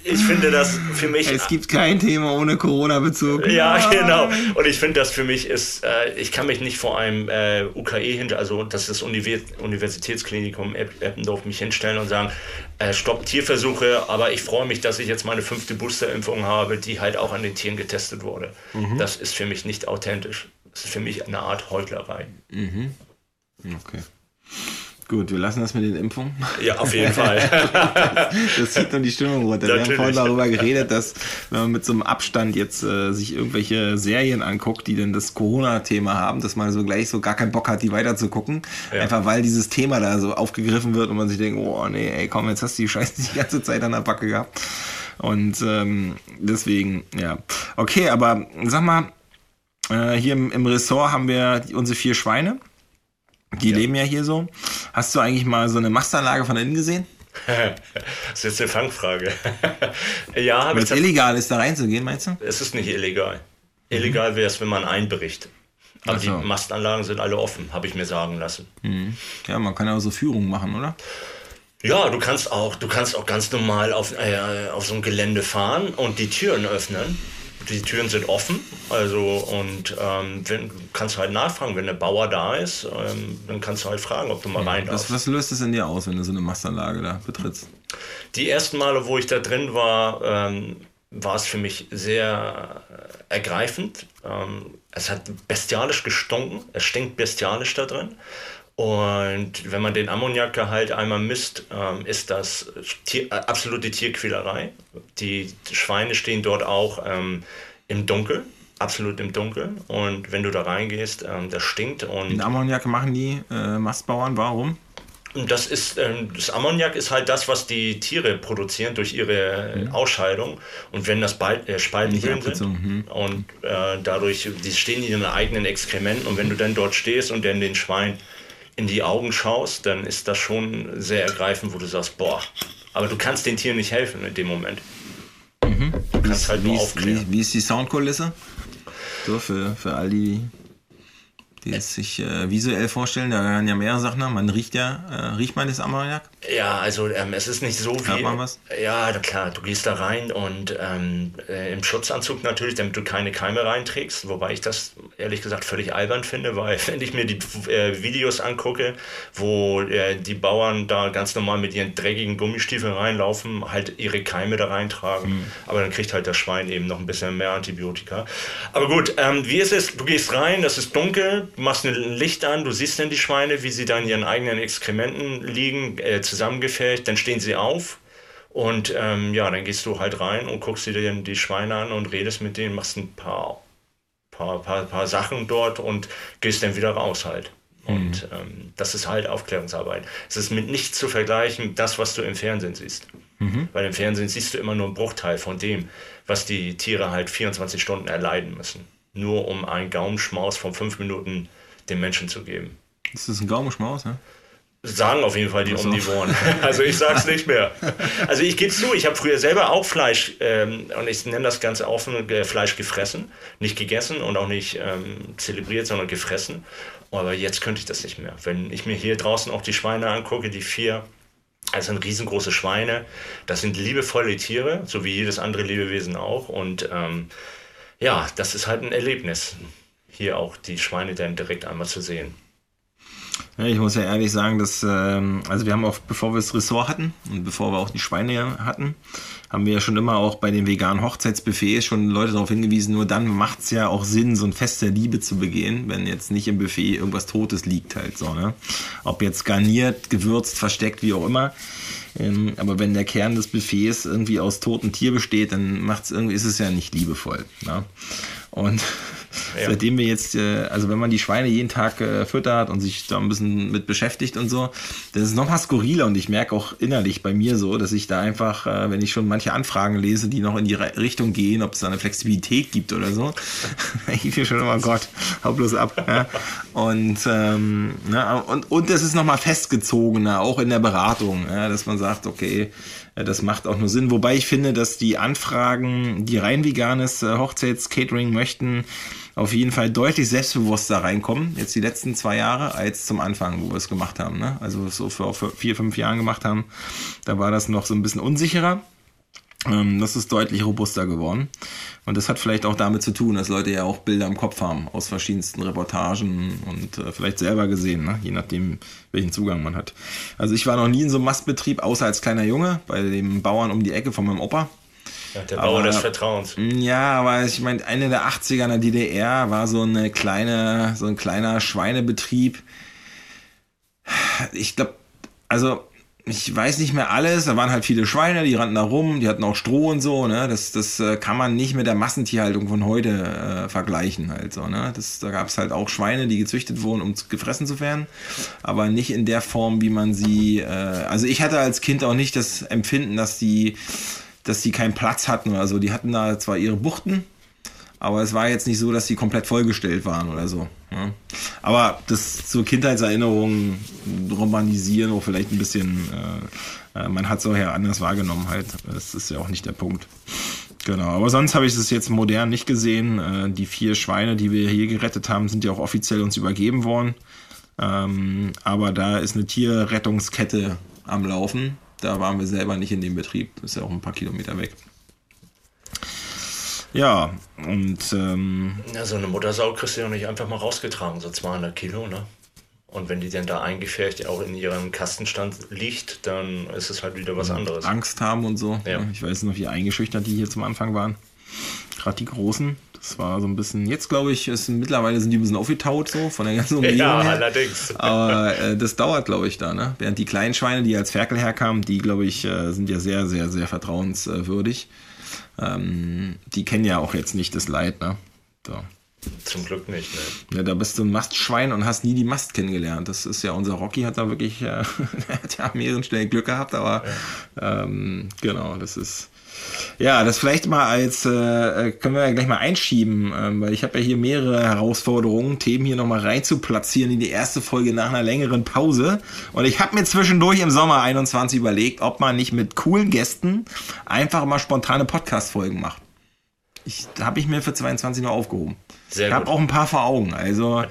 Ich finde das für mich. Es gibt kein Thema ohne Corona-Bezug. Ja, genau. Und ich finde das für mich ist, äh, ich kann mich nicht vor einem äh, UKE hinter, also das ist Universitätsklinikum Eppendorf, mich hinstellen und sagen, stopp Tierversuche, aber ich freue mich, dass ich jetzt meine fünfte Boosterimpfung habe, die halt auch an den Tieren getestet wurde. Mhm. Das ist für mich nicht authentisch. Das ist für mich eine Art Heuchlerei. Mhm. Okay. Gut, wir lassen das mit den Impfungen. Ja, auf jeden Fall. das zieht nur die Stimmung runter. Natürlich. Wir haben vorhin darüber geredet, dass wenn man mit so einem Abstand jetzt äh, sich irgendwelche Serien anguckt, die denn das Corona-Thema haben, dass man so gleich so gar keinen Bock hat, die weiterzugucken. Ja. Einfach weil dieses Thema da so aufgegriffen wird und man sich denkt, oh nee, ey, komm, jetzt hast du die Scheiße die ganze Zeit an der Backe gehabt. Und ähm, deswegen, ja. Okay, aber sag mal, äh, hier im, im Ressort haben wir unsere vier Schweine. Die ja. leben ja hier so. Hast du eigentlich mal so eine Mastanlage von innen gesehen? das ist jetzt eine Fangfrage. ja, habe ich. es illegal ist, da reinzugehen, meinst du? Es ist nicht illegal. Illegal wäre es, wenn man einbricht. Aber so. die Mastanlagen sind alle offen, habe ich mir sagen lassen. Mhm. Ja, man kann ja auch so Führungen machen, oder? Ja, du kannst auch, du kannst auch ganz normal auf, äh, auf so ein Gelände fahren und die Türen öffnen die Türen sind offen, also und ähm, wenn, kannst du halt nachfragen, wenn der Bauer da ist, ähm, dann kannst du halt fragen, ob du mal rein darfst. Was, was löst es in dir aus, wenn du so eine Mastanlage da betrittst? Die ersten Male, wo ich da drin war, ähm, war es für mich sehr ergreifend. Ähm, es hat bestialisch gestunken, es stinkt bestialisch da drin. Und wenn man den Ammoniakgehalt einmal misst, ähm, ist das Tier, äh, absolute Tierquälerei. Die Schweine stehen dort auch ähm, im Dunkeln, absolut im Dunkeln. Und wenn du da reingehst, ähm, das stinkt. Und den Ammoniak machen die äh, Mastbauern, warum? Das ist ähm, das Ammoniak ist halt das, was die Tiere produzieren durch ihre mhm. Ausscheidung. Und wenn das Be äh, sind mhm. und äh, dadurch, die stehen in ihren eigenen Exkrementen und wenn du dann dort stehst und dann den Schwein in die Augen schaust, dann ist das schon sehr ergreifend, wo du sagst, boah, aber du kannst den Tieren nicht helfen in dem Moment. Mhm. Du kannst halt nur aufklären. Wie, wie ist die Soundkulisse? So, für, für all die, die es sich äh, visuell vorstellen, da werden ja mehrere Sachen haben. Man riecht ja, äh, riecht man das Ammoniak? Ja, also ähm, es ist nicht so wie. man was? Ja, klar, du gehst da rein und ähm, äh, im Schutzanzug natürlich, damit du keine Keime reinträgst, wobei ich das ehrlich gesagt völlig albern finde, weil wenn ich mir die äh, Videos angucke, wo äh, die Bauern da ganz normal mit ihren dreckigen Gummistiefeln reinlaufen, halt ihre Keime da reintragen, mhm. aber dann kriegt halt das Schwein eben noch ein bisschen mehr Antibiotika. Aber gut, ähm, wie ist es? Du gehst rein, das ist dunkel, du machst ein Licht an, du siehst dann die Schweine, wie sie da in ihren eigenen Exkrementen liegen, äh, zusammengefärbt, dann stehen sie auf und ähm, ja, dann gehst du halt rein und guckst dir die, die Schweine an und redest mit denen, machst ein paar, paar, paar, paar Sachen dort und gehst dann wieder raus halt. Und mhm. ähm, das ist halt Aufklärungsarbeit. Es ist mit nichts zu vergleichen, das, was du im Fernsehen siehst. Mhm. Weil im Fernsehen siehst du immer nur einen Bruchteil von dem, was die Tiere halt 24 Stunden erleiden müssen. Nur um einen Gaumenschmaus von fünf Minuten den Menschen zu geben. Ist das ein Gaumenschmaus, ne? Sagen auf jeden Fall die also. Omnivoren. Also ich sag's nicht mehr. Also ich gebe zu, ich habe früher selber auch Fleisch ähm, und ich nenne das Ganze offen äh, Fleisch gefressen. Nicht gegessen und auch nicht ähm, zelebriert, sondern gefressen. Aber jetzt könnte ich das nicht mehr. Wenn ich mir hier draußen auch die Schweine angucke, die vier, also sind riesengroße Schweine, das sind liebevolle Tiere, so wie jedes andere Lebewesen auch. Und ähm, ja, das ist halt ein Erlebnis, hier auch die Schweine dann direkt einmal zu sehen. Ja, ich muss ja ehrlich sagen, dass, ähm, also wir haben auch, bevor wir das Ressort hatten und bevor wir auch die Schweine hatten, haben wir ja schon immer auch bei den veganen Hochzeitsbuffets schon Leute darauf hingewiesen, nur dann macht es ja auch Sinn, so ein Fest der Liebe zu begehen, wenn jetzt nicht im Buffet irgendwas Totes liegt halt so, ne? Ob jetzt garniert, gewürzt, versteckt, wie auch immer. Ähm, aber wenn der Kern des Buffets irgendwie aus totem Tier besteht, dann macht's irgendwie, ist es ja nicht liebevoll. Ne? Und ja. Seitdem wir jetzt, äh, also wenn man die Schweine jeden Tag äh, füttert und sich da ein bisschen mit beschäftigt und so, das ist noch mal skurriler und ich merke auch innerlich bei mir so, dass ich da einfach, äh, wenn ich schon manche Anfragen lese, die noch in die Richtung gehen, ob es da eine Flexibilität gibt oder so, ich mir schon immer, Gott, hau bloß ab. Ja? Und, ähm, na, und, und das ist noch mal festgezogener, auch in der Beratung, ja, dass man sagt, okay, das macht auch nur Sinn. Wobei ich finde, dass die Anfragen, die rein veganes Hochzeits-Catering möchten, auf jeden Fall deutlich selbstbewusster reinkommen, jetzt die letzten zwei Jahre, als zum Anfang, wo wir es gemacht haben. Ne? Also so vor vier, fünf Jahren gemacht haben, da war das noch so ein bisschen unsicherer. Ähm, das ist deutlich robuster geworden. Und das hat vielleicht auch damit zu tun, dass Leute ja auch Bilder im Kopf haben aus verschiedensten Reportagen und äh, vielleicht selber gesehen, ne? je nachdem, welchen Zugang man hat. Also ich war noch nie in so einem Mastbetrieb, außer als kleiner Junge, bei dem Bauern um die Ecke von meinem Opa. Ja, der Bauer aber, des Vertrauens. Ja, aber ich meine, Ende der 80er in der DDR war so eine kleine, so ein kleiner Schweinebetrieb. Ich glaube, also ich weiß nicht mehr alles, da waren halt viele Schweine, die rannten da rum, die hatten auch Stroh und so, ne? Das, das äh, kann man nicht mit der Massentierhaltung von heute äh, vergleichen halt so, ne? Das, da gab es halt auch Schweine, die gezüchtet wurden, um gefressen zu werden, aber nicht in der Form, wie man sie, äh, also ich hatte als Kind auch nicht das Empfinden, dass die dass sie keinen Platz hatten oder so. Die hatten da zwar ihre Buchten, aber es war jetzt nicht so, dass sie komplett vollgestellt waren oder so. Ja. Aber das zur Kindheitserinnerung romantisieren auch vielleicht ein bisschen, äh, äh man hat es auch ja anders wahrgenommen halt. Das ist ja auch nicht der Punkt. Genau, aber sonst habe ich es jetzt modern nicht gesehen. Äh, die vier Schweine, die wir hier gerettet haben, sind ja auch offiziell uns übergeben worden. Ähm, aber da ist eine Tierrettungskette am Laufen da waren wir selber nicht in dem Betrieb. ist ja auch ein paar Kilometer weg. Ja, und. Ähm, ja, so eine Muttersau kriegst du ja nicht einfach mal rausgetragen, so 200 Kilo, ne? Und wenn die dann da eingefärbt auch in ihrem Kastenstand liegt, dann ist es halt wieder was anderes. Angst haben und so. Ja. Ich weiß noch, wie eingeschüchtert die hier zum Anfang waren. Gerade die Großen. Das war so ein bisschen, jetzt glaube ich, ist, mittlerweile sind die ein bisschen aufgetaut so von der ganzen Umgebung. Ja, her. allerdings. Aber äh, das dauert, glaube ich, da, ne? Während die kleinen Schweine, die als Ferkel herkamen, die, glaube ich, äh, sind ja sehr, sehr, sehr vertrauenswürdig. Ähm, die kennen ja auch jetzt nicht das Leid, ne? So. Zum Glück nicht, ne? Ja, da bist du ein Mastschwein und hast nie die Mast kennengelernt. Das ist ja, unser Rocky hat da wirklich, äh, hat ja an mehreren Stellen Glück gehabt, aber ja. ähm, genau, das ist ja, das vielleicht mal als, äh, äh, können wir ja gleich mal einschieben, ähm, weil ich habe ja hier mehrere Herausforderungen, Themen hier nochmal rein zu platzieren in die erste Folge nach einer längeren Pause. Und ich habe mir zwischendurch im Sommer 21 überlegt, ob man nicht mit coolen Gästen einfach mal spontane Podcast-Folgen macht. Ich habe ich mir für 22 noch aufgehoben. Sehr ich habe auch ein paar vor Augen. Also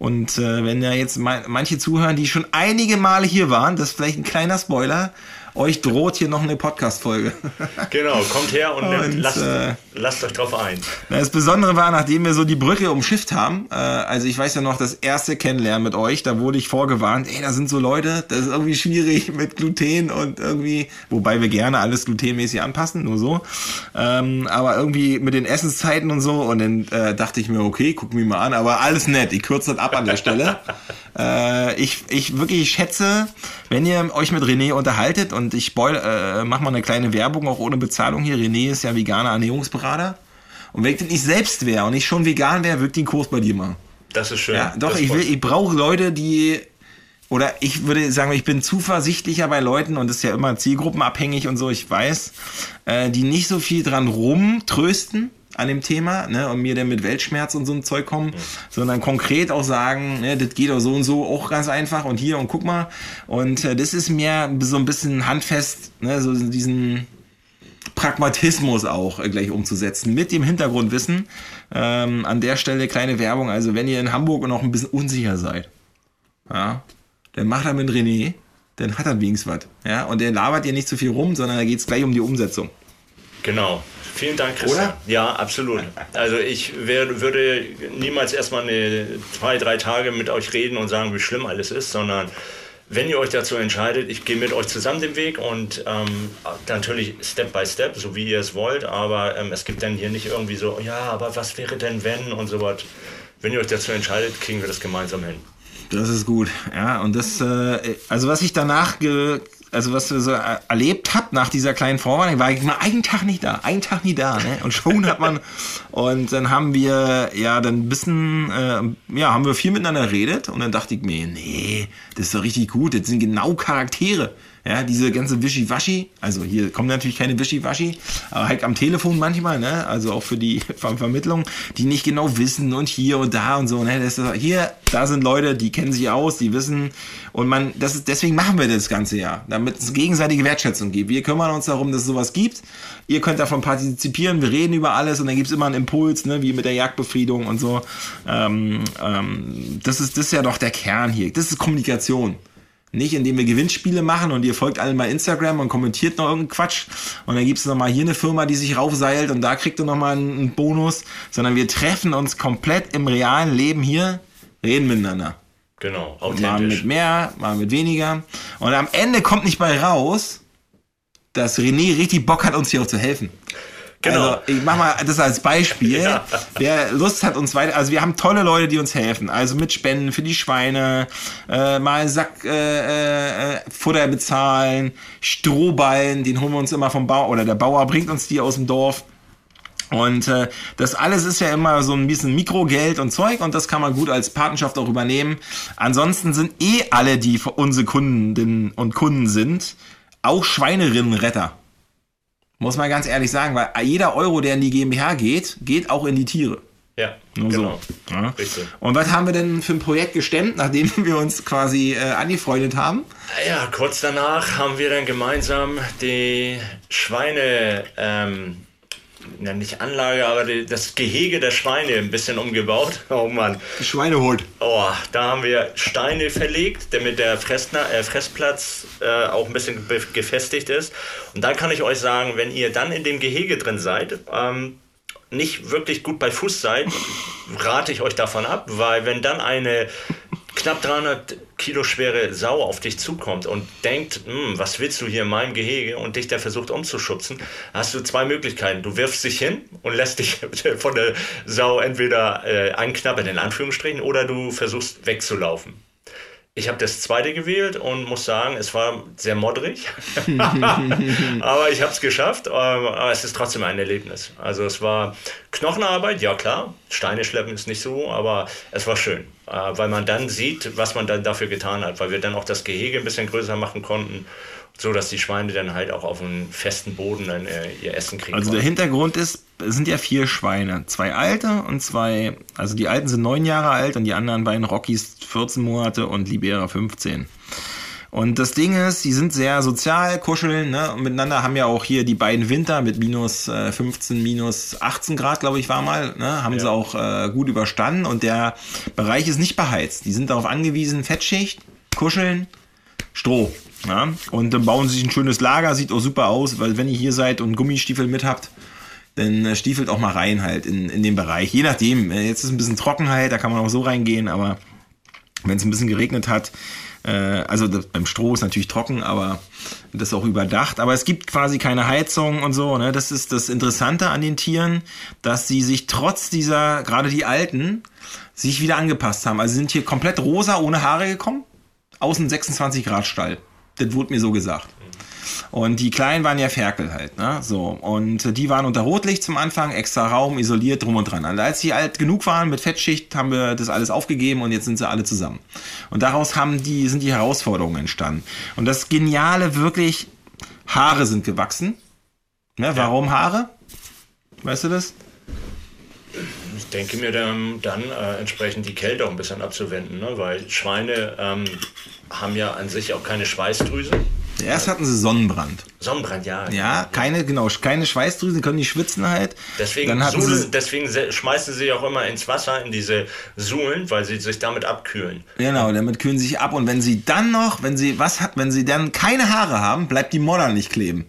und äh, wenn ja jetzt manche zuhören, die schon einige Male hier waren, das ist vielleicht ein kleiner Spoiler, euch droht hier noch eine Podcast-Folge. Genau, kommt her und, und lasst, äh, lasst, euch drauf ein. Das Besondere war, nachdem wir so die Brücke umschifft haben, äh, also ich weiß ja noch, das erste Kennenlernen mit euch, da wurde ich vorgewarnt, ey, da sind so Leute, das ist irgendwie schwierig mit Gluten und irgendwie, wobei wir gerne alles glutenmäßig anpassen, nur so. Ähm, aber irgendwie mit den Essenszeiten und so und dann äh, dachte ich mir, okay, guck mich mal an, aber alles nett, ich kürze das ab an der Stelle. äh, ich, ich wirklich schätze, wenn ihr euch mit René unterhaltet und ich spoil, äh, mach mal eine kleine Werbung, auch ohne Bezahlung hier. René ist ja veganer Ernährungsberater. Und wenn ich nicht selbst wäre und ich schon vegan wäre, würde ich den Kurs bei dir machen. Das ist schön. Ja, doch, ich, will, ich brauche Leute, die oder ich würde sagen, ich bin zuversichtlicher bei Leuten und das ist ja immer zielgruppenabhängig und so, ich weiß, äh, die nicht so viel dran rumtrösten, an dem Thema ne, und mir dann mit Weltschmerz und so ein Zeug kommen, mhm. sondern konkret auch sagen, ne, das geht auch so und so auch ganz einfach und hier und guck mal. Und äh, das ist mir so ein bisschen handfest, ne, so diesen Pragmatismus auch äh, gleich umzusetzen, mit dem Hintergrundwissen. Ähm, an der Stelle kleine Werbung, also wenn ihr in Hamburg noch ein bisschen unsicher seid, ja, dann macht er mit René, dann hat er wenigstens was. Ja, und der labert ihr nicht zu viel rum, sondern da geht es gleich um die Umsetzung. Genau. Vielen Dank, Christian. Oder? Ja, absolut. Also ich wär, würde niemals erstmal eine, zwei, drei Tage mit euch reden und sagen, wie schlimm alles ist, sondern wenn ihr euch dazu entscheidet, ich gehe mit euch zusammen den Weg und ähm, natürlich Step by Step, so wie ihr es wollt, aber ähm, es gibt dann hier nicht irgendwie so, ja, aber was wäre denn wenn und so was. Wenn ihr euch dazu entscheidet, kriegen wir das gemeinsam hin. Das ist gut, ja. Und das, äh, also was ich danach ge also was wir so erlebt habt nach dieser kleinen Vorwarnung, war ich mal einen Tag nicht da, einen Tag nie da, ne? Und schon hat man und dann haben wir ja dann ein bisschen, äh, ja, haben wir viel miteinander geredet und dann dachte ich mir, nee, das ist doch richtig gut, das sind genau Charaktere. Ja, diese ganze Wischiwaschi, also hier kommen natürlich keine Wischiwaschi, aber halt am Telefon manchmal, ne? Also auch für die Ver Vermittlung, die nicht genau wissen und hier und da und so, ne? Das ist, hier, da sind Leute, die kennen sich aus, die wissen und man, das ist, deswegen machen wir das ganze Jahr, damit es gegenseitige Wertschätzung gibt. Wir kümmern uns darum, dass es sowas gibt. Ihr könnt davon partizipieren, wir reden über alles und dann gibt es immer einen Impuls, ne? Wie mit der Jagdbefriedung und so. Ähm, ähm, das ist, das ist ja doch der Kern hier. Das ist Kommunikation. Nicht, indem wir Gewinnspiele machen und ihr folgt allen mal Instagram und kommentiert noch irgendeinen Quatsch und dann gibt es nochmal hier eine Firma, die sich raufseilt und da kriegt ihr nochmal einen, einen Bonus, sondern wir treffen uns komplett im realen Leben hier, reden miteinander. Genau, authentisch. Mal mit mehr, mal mit weniger. Und am Ende kommt nicht bei raus, dass René richtig Bock hat, uns hier auch zu helfen. Genau. Also, ich mach mal das als Beispiel. Ja. Wer Lust hat, uns weiter, also wir haben tolle Leute, die uns helfen. Also mit Spenden für die Schweine, äh, mal Sack äh, äh, Futter bezahlen, Strohballen, den holen wir uns immer vom Bauer, oder der Bauer bringt uns die aus dem Dorf. Und äh, das alles ist ja immer so ein bisschen Mikrogeld und Zeug und das kann man gut als Patenschaft auch übernehmen. Ansonsten sind eh alle, die unsere Kundinnen und Kunden sind, auch Schweinerinnenretter. Muss man ganz ehrlich sagen, weil jeder Euro, der in die GmbH geht, geht auch in die Tiere. Ja, Nur genau. So. Ja. Richtig. Und was haben wir denn für ein Projekt gestemmt, nachdem wir uns quasi äh, angefreundet haben? Ja, kurz danach haben wir dann gemeinsam die Schweine ähm, ja, nicht Anlage, aber die, das Gehege der Schweine ein bisschen umgebaut. Oh Mann. Die Schweine holt. Oh, da haben wir Steine verlegt, damit der Fressner, äh, Fressplatz äh, auch ein bisschen gefestigt ist. Und dann kann ich euch sagen, wenn ihr dann in dem Gehege drin seid, ähm, nicht wirklich gut bei Fuß seid, rate ich euch davon ab, weil wenn dann eine knapp 300 Kilo schwere Sau auf dich zukommt und denkt, hm, was willst du hier in meinem Gehege und dich da versucht umzuschubsen, hast du zwei Möglichkeiten. Du wirfst dich hin und lässt dich von der Sau entweder äh, einknabbern, in Anführungsstrichen, oder du versuchst wegzulaufen. Ich habe das zweite gewählt und muss sagen, es war sehr modrig. aber ich habe es geschafft. Ähm, aber es ist trotzdem ein Erlebnis. Also es war Knochenarbeit, ja klar. Steine schleppen ist nicht so, aber es war schön. Äh, weil man dann sieht, was man dann dafür getan hat. Weil wir dann auch das Gehege ein bisschen größer machen konnten so dass die Schweine dann halt auch auf einem festen Boden dann äh, ihr Essen kriegen. Also der Hintergrund ist, es sind ja vier Schweine, zwei alte und zwei, also die alten sind neun Jahre alt und die anderen beiden Rockies 14 Monate und Libera 15. Und das Ding ist, die sind sehr sozial, kuscheln, ne? Und miteinander haben ja auch hier die beiden Winter mit minus äh, 15, minus 18 Grad, glaube ich, war mal, ne? Haben ja. sie auch äh, gut überstanden und der Bereich ist nicht beheizt. Die sind darauf angewiesen, Fettschicht, kuscheln, Stroh. Ja? Und dann bauen sie sich ein schönes Lager, sieht auch super aus, weil wenn ihr hier seid und Gummistiefel mit habt, dann äh, stiefelt auch mal rein halt in, in den Bereich. Je nachdem, äh, jetzt ist ein bisschen Trockenheit, da kann man auch so reingehen, aber wenn es ein bisschen geregnet hat, äh, also das, beim Stroh ist natürlich trocken, aber das ist auch überdacht. Aber es gibt quasi keine Heizung und so. Ne? Das ist das Interessante an den Tieren, dass sie sich trotz dieser, gerade die Alten, sich wieder angepasst haben. Also sind hier komplett rosa, ohne Haare gekommen. Außen 26 Grad Stall. Das wurde mir so gesagt. Und die Kleinen waren ja Ferkel halt, ne? So. Und die waren unter Rotlicht zum Anfang, extra Raum, isoliert, drum und dran. Also als die alt genug waren mit Fettschicht, haben wir das alles aufgegeben und jetzt sind sie alle zusammen. Und daraus haben die, sind die Herausforderungen entstanden. Und das Geniale wirklich, Haare sind gewachsen. Ne? Warum Haare? Weißt du das? ich denke mir dann, dann äh, entsprechend die Kälte auch ein bisschen abzuwenden, ne? weil Schweine ähm, haben ja an sich auch keine Schweißdrüsen. Erst hatten sie Sonnenbrand. Sonnenbrand, ja. Ja, keine, genau, keine Schweißdrüsen, können nicht schwitzen halt. Deswegen, Suhlen, deswegen schmeißen sie auch immer ins Wasser, in diese Suhlen, weil sie sich damit abkühlen. Genau, damit kühlen sie sich ab. Und wenn sie dann noch, wenn sie was hat, wenn sie dann keine Haare haben, bleibt die Modder nicht kleben.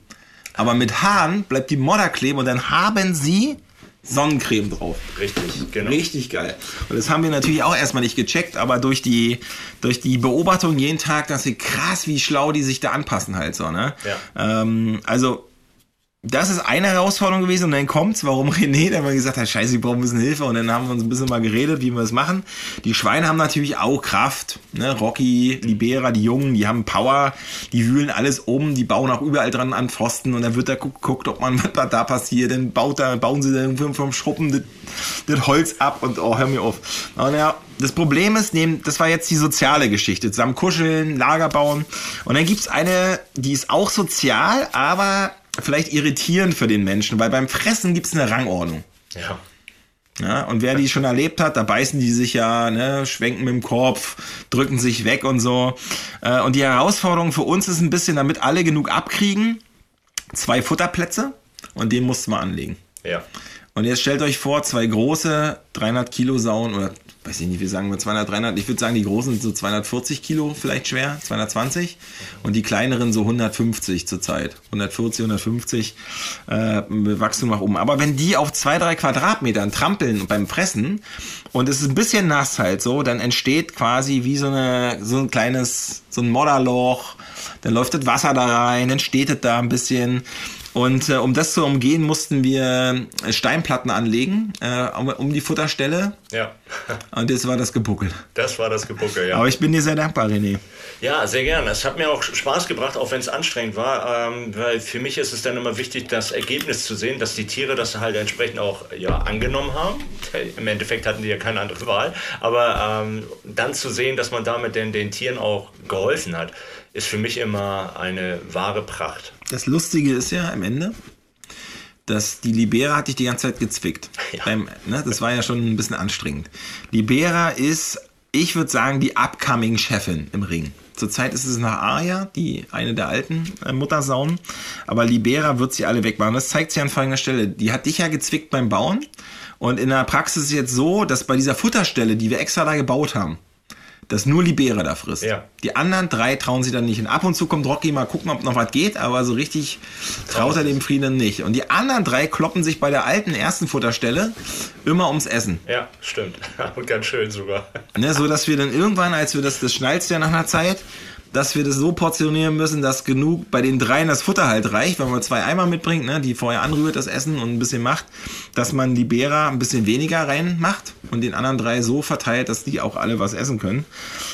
Aber mit Haaren bleibt die Modder kleben und dann haben sie Sonnencreme drauf. Richtig, genau. Richtig geil. Und das haben wir natürlich auch erstmal nicht gecheckt, aber durch die, durch die Beobachtung jeden Tag, dass wir krass, wie schlau die sich da anpassen halt so, ne? Ja. Ähm, also das ist eine Herausforderung gewesen und dann kommt's, warum René dann mal gesagt hat, scheiße, ich brauche ein bisschen Hilfe und dann haben wir uns ein bisschen mal geredet, wie wir das machen. Die Schweine haben natürlich auch Kraft, ne? Rocky, Libera, die Jungen, die haben Power, die wühlen alles um, die bauen auch überall dran an Pfosten und dann wird da geguckt, ob man was da passiert, dann baut da, bauen sie dann vom Schruppen das, Holz ab und oh, hör mir auf. Und ja, das Problem ist, das war jetzt die soziale Geschichte, zusammen kuscheln, Lager bauen und dann gibt's eine, die ist auch sozial, aber vielleicht irritierend für den Menschen, weil beim Fressen gibt es eine Rangordnung. Ja. Ja, und wer die schon erlebt hat, da beißen die sich ja, ne, schwenken mit dem Kopf, drücken sich weg und so. Äh, und die Herausforderung für uns ist ein bisschen, damit alle genug abkriegen, zwei Futterplätze und den mussten wir anlegen. Ja. Und jetzt stellt euch vor, zwei große 300 Kilo Sauen oder weiß ich nicht, wir sagen wir 200, 300, ich würde sagen, die großen sind so 240 Kilo vielleicht schwer, 220 und die kleineren so 150 zurzeit, 140, 150 äh, Wachstum nach oben. Aber wenn die auf zwei, drei Quadratmetern trampeln beim Fressen und es ist ein bisschen nass halt so, dann entsteht quasi wie so, eine, so ein kleines, so ein Modderloch, dann läuft das Wasser da rein, dann steht es da ein bisschen und äh, um das zu umgehen, mussten wir äh, Steinplatten anlegen, äh, um, um, die Futterstelle. Ja. Und das war das Gebuckel. Das war das Gebuckel, ja. Aber ich bin dir sehr dankbar, René. Ja, sehr gerne. Es hat mir auch Spaß gebracht, auch wenn es anstrengend war, ähm, weil für mich ist es dann immer wichtig, das Ergebnis zu sehen, dass die Tiere das halt entsprechend auch ja, angenommen haben. Im Endeffekt hatten die ja keine andere Wahl. Aber ähm, dann zu sehen, dass man damit den, den Tieren auch geholfen hat ist für mich immer eine wahre Pracht. Das Lustige ist ja am Ende, dass die Libera hat dich die ganze Zeit gezwickt. Ja. Beim, ne, das war ja schon ein bisschen anstrengend. Libera ist, ich würde sagen, die upcoming Chefin im Ring. Zurzeit ist es nach Aria, die eine der alten äh, Muttersaunen. Aber Libera wird sie alle wegbauen. Das zeigt sie an folgender Stelle. Die hat dich ja gezwickt beim Bauen. Und in der Praxis ist es jetzt so, dass bei dieser Futterstelle, die wir extra da gebaut haben, dass nur Libera da frisst. Ja. Die anderen drei trauen sie dann nicht. Und ab und zu kommt Rocky mal gucken, ob noch was geht, aber so richtig traut er dem Frieden nicht. Und die anderen drei kloppen sich bei der alten ersten Futterstelle immer ums Essen. Ja, stimmt. Und ganz schön sogar. Ne, so dass wir dann irgendwann, als wir das, das schnallst ja nach einer Zeit, dass wir das so portionieren müssen, dass genug bei den dreien das Futter halt reicht, wenn man zwei Eimer mitbringt, ne, die vorher anrührt, das Essen und ein bisschen macht, dass man die Bärer ein bisschen weniger reinmacht und den anderen drei so verteilt, dass die auch alle was essen können.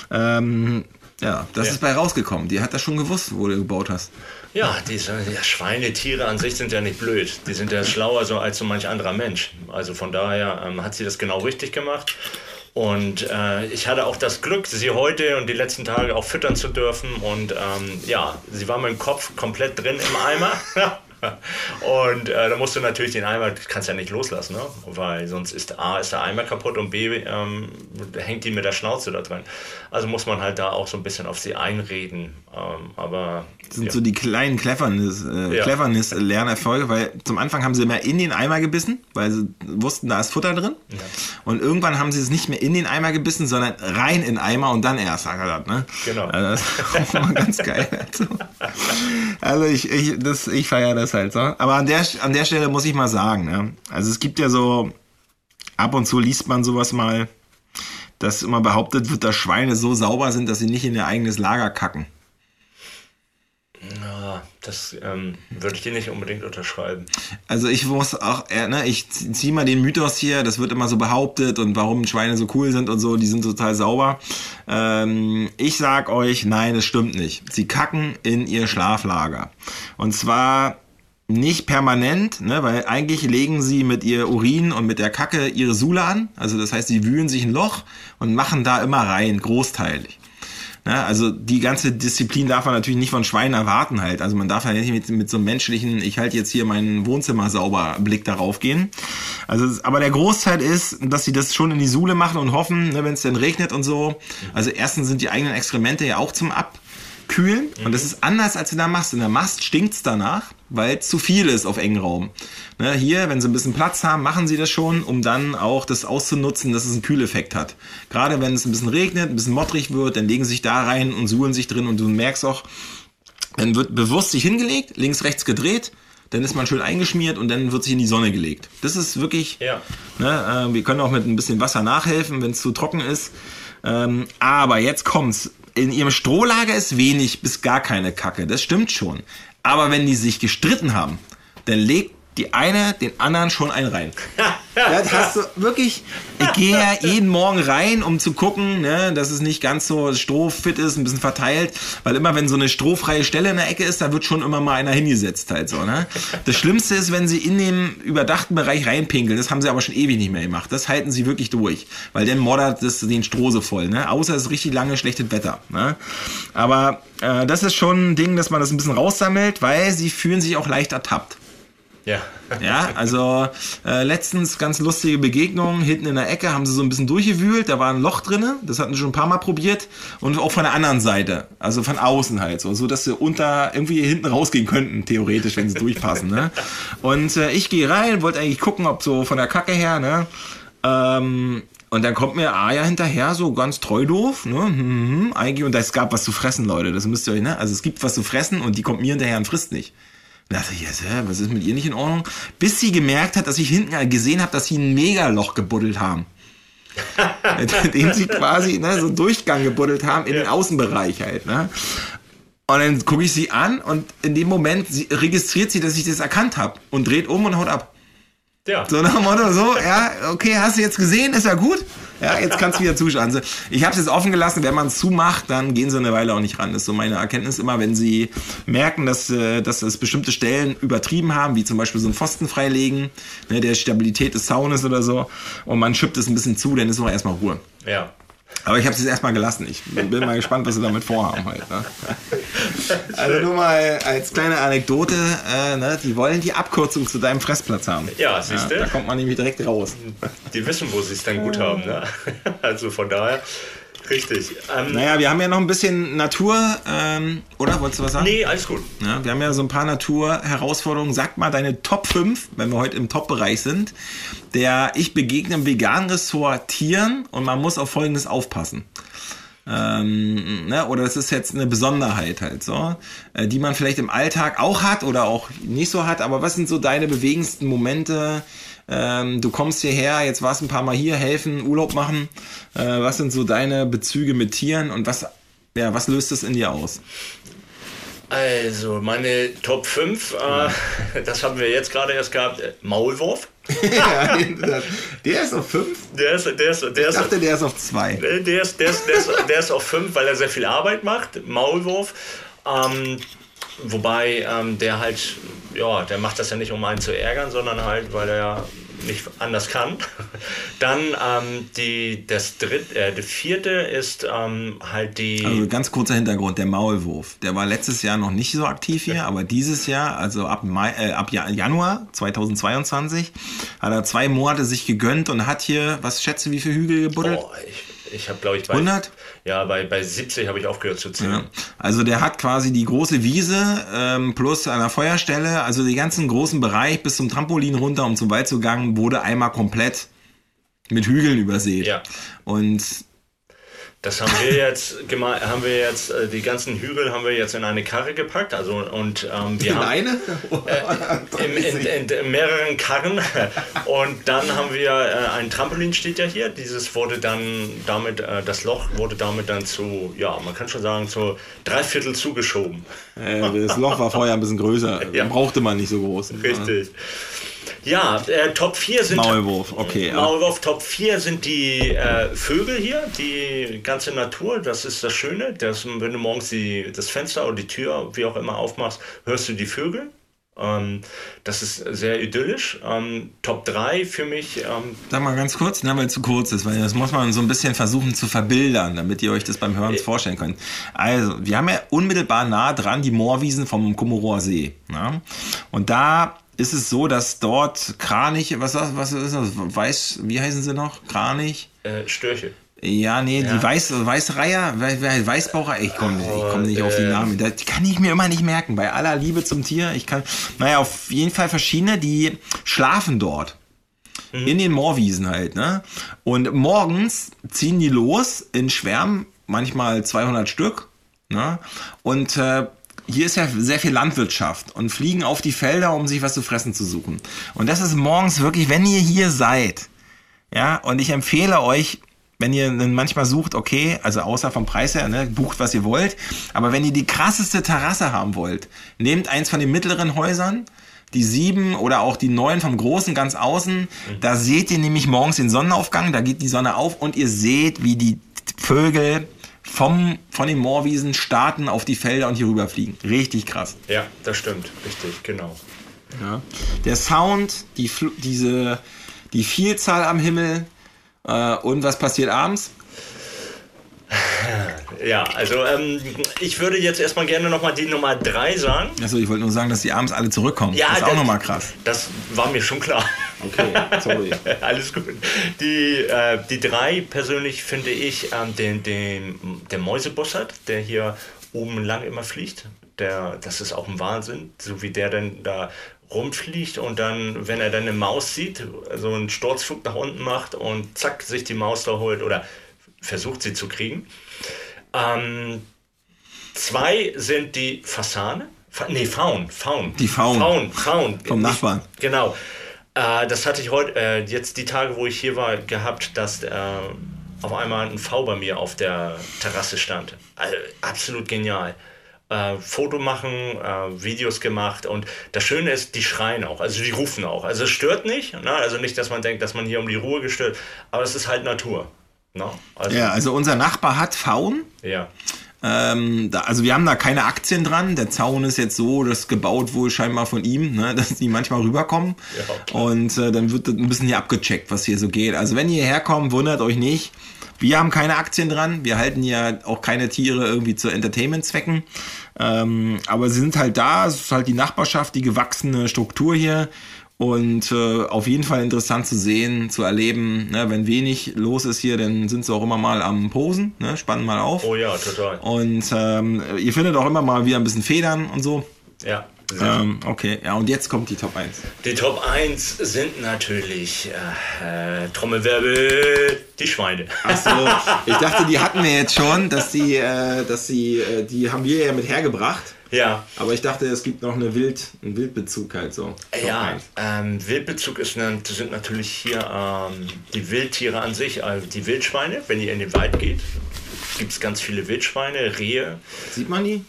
Ähm, ja, das ja. ist bei rausgekommen. Die hat das schon gewusst, wo du gebaut hast. Ja, diese ja, Schweine, Tiere an sich sind ja nicht blöd. Die sind ja schlauer so als so manch anderer Mensch. Also von daher ähm, hat sie das genau richtig gemacht. Und äh, ich hatte auch das Glück, sie heute und die letzten Tage auch füttern zu dürfen. Und ähm, ja, sie war dem Kopf komplett drin im Eimer. und äh, da musst du natürlich den Eimer, kannst ja nicht loslassen, ne? weil sonst ist A, ist der Eimer kaputt und B, ähm, hängt die mit der Schnauze da drin. Also muss man halt da auch so ein bisschen auf sie einreden. Ähm, aber das sind ja. so die kleinen Cleverness, äh, ja. Cleverness Lernerfolge, weil zum Anfang haben sie immer in den Eimer gebissen, weil sie wussten, da ist Futter drin. Ja. Und irgendwann haben sie es nicht mehr in den Eimer gebissen, sondern rein in den Eimer und dann erst. Ne? Genau. Also das ist auch mal ganz geil. Also, also ich, ich, ich feiere das halt so. Aber an der, an der Stelle muss ich mal sagen, ne? also es gibt ja so, ab und zu liest man sowas mal, dass immer behauptet wird, dass Schweine so sauber sind, dass sie nicht in ihr eigenes Lager kacken. Ja, das ähm, würde ich dir nicht unbedingt unterschreiben. Also ich muss auch, äh, ne, ich ziehe mal den Mythos hier, das wird immer so behauptet und warum Schweine so cool sind und so, die sind total sauber. Ähm, ich sag euch, nein, das stimmt nicht. Sie kacken in ihr Schlaflager. Und zwar nicht permanent, ne, weil eigentlich legen sie mit ihr Urin und mit der Kacke ihre Sule an. Also das heißt, sie wühlen sich ein Loch und machen da immer rein, großteilig. Ja, also die ganze Disziplin darf man natürlich nicht von Schweinen erwarten halt. Also man darf ja nicht mit, mit so einem menschlichen, ich halte jetzt hier mein Wohnzimmer sauber Blick darauf gehen. Also, aber der Großteil ist, dass sie das schon in die Suhle machen und hoffen, ne, wenn es denn regnet und so. Also erstens sind die eigenen Exkremente ja auch zum Ab kühlen. Und das ist anders als in der Mast. In der Mast stinkt's danach, weil es zu viel ist auf engen Raum. Ne, hier, wenn sie ein bisschen Platz haben, machen sie das schon, um dann auch das auszunutzen, dass es einen Kühleffekt hat. Gerade wenn es ein bisschen regnet, ein bisschen mottrig wird, dann legen sie sich da rein und suhlen sich drin und du merkst auch, dann wird bewusst sich hingelegt, links, rechts gedreht, dann ist man schön eingeschmiert und dann wird sich in die Sonne gelegt. Das ist wirklich, ja. ne, äh, wir können auch mit ein bisschen Wasser nachhelfen, wenn es zu trocken ist. Ähm, aber jetzt kommt's in ihrem Strohlager ist wenig bis gar keine Kacke, das stimmt schon. Aber wenn die sich gestritten haben, dann legt die eine den anderen schon einen rein. ja, hast du wirklich, ich gehe ja jeden Morgen rein, um zu gucken, ne, dass es nicht ganz so strohfit ist, ein bisschen verteilt, weil immer wenn so eine strohfreie Stelle in der Ecke ist, da wird schon immer mal einer hingesetzt halt so, ne. Das Schlimmste ist, wenn sie in den überdachten Bereich reinpinkeln, das haben sie aber schon ewig nicht mehr gemacht, das halten sie wirklich durch, weil dann moddert das den Stroh so voll, ne, außer es ist richtig lange schlechtes Wetter, ne. Aber äh, das ist schon ein Ding, dass man das ein bisschen raussammelt, weil sie fühlen sich auch leicht ertappt. Ja. ja, also äh, letztens ganz lustige Begegnung. Hinten in der Ecke haben sie so ein bisschen durchgewühlt. Da war ein Loch drinne. Das hatten sie schon ein paar Mal probiert. Und auch von der anderen Seite. Also von außen halt so. So dass sie unter irgendwie hinten rausgehen könnten, theoretisch, wenn sie durchpassen. Ne? Und äh, ich gehe rein, wollte eigentlich gucken, ob so von der Kacke her, ne? Ähm, und dann kommt mir Aya hinterher, so ganz treu doof, ne? Hm, eigentlich, und es gab was zu fressen, Leute. Das müsst ihr euch, ne? Also es gibt was zu fressen und die kommt mir hinterher und frisst nicht. Da dachte ich, yes, was ist mit ihr nicht in Ordnung? Bis sie gemerkt hat, dass ich hinten gesehen habe, dass sie ein Megaloch gebuddelt haben. Indem sie quasi ne, so einen Durchgang gebuddelt haben in ja. den Außenbereich halt. Ne? Und dann gucke ich sie an und in dem Moment sie, registriert sie, dass ich das erkannt habe und dreht um und haut ab. Ja. So nach dem Motto, so, ja, okay, hast du jetzt gesehen, ist ja gut. Ja, jetzt kannst du wieder zuschauen. Also, ich habe es jetzt offen gelassen, wenn man es zumacht, dann gehen sie eine Weile auch nicht ran. Das ist so meine Erkenntnis immer, wenn sie merken, dass, äh, dass es bestimmte Stellen übertrieben haben, wie zum Beispiel so ein Pfosten freilegen, ne, der Stabilität des Zaunes oder so, und man schippt es ein bisschen zu, dann ist auch erstmal Ruhe. Ja. Aber ich habe es jetzt erstmal gelassen. Ich bin mal gespannt, was sie damit vorhaben heute. Ne? Also nur mal als kleine Anekdote, äh, ne, die wollen die Abkürzung zu deinem Fressplatz haben. Ja, siehst du? Ja, da kommt man nämlich direkt raus. Die wissen, wo sie es dann gut haben. Ne? Also von daher Richtig. Ähm, naja, wir haben ja noch ein bisschen Natur, ähm, oder? Wolltest du was sagen? Nee, alles gut. Ja, wir haben ja so ein paar Naturherausforderungen. Sag mal deine Top 5, wenn wir heute im Top-Bereich sind, der ich begegne im veganen Ressort Tieren und man muss auf Folgendes aufpassen. Ähm, ne, oder das ist jetzt eine Besonderheit halt so, äh, die man vielleicht im Alltag auch hat oder auch nicht so hat, aber was sind so deine bewegendsten Momente, ähm, du kommst hierher, jetzt warst ein paar Mal hier, helfen, Urlaub machen. Äh, was sind so deine Bezüge mit Tieren und was, ja, was löst es in dir aus? Also, meine Top 5, äh, das haben wir jetzt gerade erst gehabt. Maulwurf. ja, der ist auf 5? Der ist, der ist, der ich dachte, der ist auf 2. Der ist, der, ist, der, ist, der ist auf 5, weil er sehr viel Arbeit macht. Maulwurf. Ähm, wobei ähm, der halt ja, der macht das ja nicht, um einen zu ärgern, sondern halt, weil er ja nicht anders kann. Dann ähm, die, das dritte, äh, der vierte ist ähm, halt die. Also ganz kurzer Hintergrund, der Maulwurf. Der war letztes Jahr noch nicht so aktiv hier, aber dieses Jahr, also ab, Mai, äh, ab Januar 2022, hat er zwei Monate sich gegönnt und hat hier, was schätze, wie viele Hügel gebuddelt? Oh, ich ich habe, glaube ich, bei, 100? Ja, bei, bei 70 habe ich aufgehört zu zählen. Ja. Also der hat quasi die große Wiese ähm, plus einer Feuerstelle, also den ganzen großen Bereich bis zum Trampolin runter, um zum Waldzugang, wurde einmal komplett mit Hügeln übersät. Ja. Und das haben wir jetzt gemacht, haben wir jetzt, äh, die ganzen Hügel haben wir jetzt in eine Karre gepackt. Also und ähm, wir in haben eine? Äh, in, in, in, in, mehreren Karren. Und dann haben wir äh, ein Trampolin steht ja hier. Dieses wurde dann damit, äh, das Loch wurde damit dann zu, ja, man kann schon sagen, zu dreiviertel zugeschoben. das Loch war vorher ein bisschen größer. Ja. Brauchte man nicht so groß. Richtig. Ja, äh, Top 4 sind. Maulwurf, okay. Maulwurf, Top 4 sind die äh, Vögel hier, die ganze Natur, das ist das Schöne. Das, wenn du morgens die, das Fenster oder die Tür, wie auch immer, aufmachst, hörst du die Vögel. Ähm, das ist sehr idyllisch. Ähm, Top 3 für mich. Ähm, Sag mal ganz kurz, ne, weil es zu kurz ist, weil das muss man so ein bisschen versuchen zu verbildern, damit ihr euch das beim Hören äh, vorstellen könnt. Also, wir haben ja unmittelbar nah dran die Moorwiesen vom Komorower See. Ne? Und da ist es so, dass dort Kranich, was, was ist das? Weiß, wie heißen sie noch? Kranich? Äh, Störche. Ja, nee, ja. die Weiß, Weißreiher, Weißbaucher, ich komme ich komm nicht oh, auf die äh. Namen. Die kann ich mir immer nicht merken. Bei aller Liebe zum Tier. Ich kann, naja, auf jeden Fall verschiedene, die schlafen dort. Mhm. In den Moorwiesen halt, ne? Und morgens ziehen die los in Schwärmen, manchmal 200 Stück, ne? Und äh, hier ist ja sehr viel Landwirtschaft und fliegen auf die Felder, um sich was zu fressen zu suchen. Und das ist morgens wirklich, wenn ihr hier seid, ja, und ich empfehle euch, wenn ihr manchmal sucht, okay, also außer vom Preis her, ne, bucht was ihr wollt, aber wenn ihr die krasseste Terrasse haben wollt, nehmt eins von den mittleren Häusern, die sieben oder auch die neun vom großen ganz außen, mhm. da seht ihr nämlich morgens den Sonnenaufgang, da geht die Sonne auf und ihr seht, wie die Vögel vom, von den Moorwiesen starten auf die Felder und hier rüberfliegen. Richtig krass. Ja, das stimmt. Richtig, genau. Ja. Der Sound, die, diese, die Vielzahl am Himmel, äh, und was passiert abends? Ja, also ähm, ich würde jetzt erstmal gerne nochmal die Nummer 3 sagen. Achso, ich wollte nur sagen, dass die abends alle zurückkommen. Ja, das ist auch nochmal krass. Das war mir schon klar. Okay, sorry. Alles gut. Die, äh, die 3 persönlich finde ich ähm, den, den, der Mäusebussard, der hier oben lang immer fliegt. Der, das ist auch ein Wahnsinn, so wie der denn da rumfliegt und dann, wenn er dann eine Maus sieht, so einen Sturzflug nach unten macht und zack, sich die Maus da holt oder versucht sie zu kriegen. Ähm, zwei sind die Fasane. Fa nee, Faun, Faun. Die Faun. Faun, Faun. Vom Nachbarn. Genau. Äh, das hatte ich heute, äh, jetzt die Tage, wo ich hier war, gehabt, dass äh, auf einmal ein V bei mir auf der Terrasse stand. Also, absolut genial äh, Foto machen, äh, Videos gemacht und das Schöne ist, die schreien auch, also die rufen auch. Also es stört nicht, ne? also nicht, dass man denkt, dass man hier um die Ruhe gestört, aber es ist halt Natur. Ne? Also, ja, also unser Nachbar hat Faun. Ja. Ähm, da, also wir haben da keine Aktien dran. Der Zaun ist jetzt so, das gebaut wohl scheinbar von ihm, ne, dass die manchmal rüberkommen. Ja, und äh, dann wird ein bisschen hier abgecheckt, was hier so geht. Also wenn ihr herkommt, wundert euch nicht. Wir haben keine Aktien dran. Wir halten ja auch keine Tiere irgendwie zu Entertainment-Zwecken. Ähm, aber sie sind halt da. Es ist halt die Nachbarschaft, die gewachsene Struktur hier. Und äh, auf jeden Fall interessant zu sehen, zu erleben. Ne? Wenn wenig los ist hier, dann sind sie auch immer mal am Posen, ne? spannen mal auf. Oh ja, total. Und ähm, ihr findet auch immer mal wieder ein bisschen Federn und so. Ja. Ähm, okay, ja, und jetzt kommt die Top 1. Die Top 1 sind natürlich äh, äh, Trommelwirbel, die Schweine. Achso, ich dachte, die hatten wir jetzt schon, dass die, äh, dass sie, äh, die haben wir ja mit hergebracht. Ja. Aber ich dachte, es gibt noch eine Wild, einen Wildbezug halt so. Ja, ähm, Wildbezug ist, sind natürlich hier ähm, die Wildtiere an sich, also die Wildschweine. Wenn ihr in den Wald geht, gibt es ganz viele Wildschweine, Rehe. Sieht man die?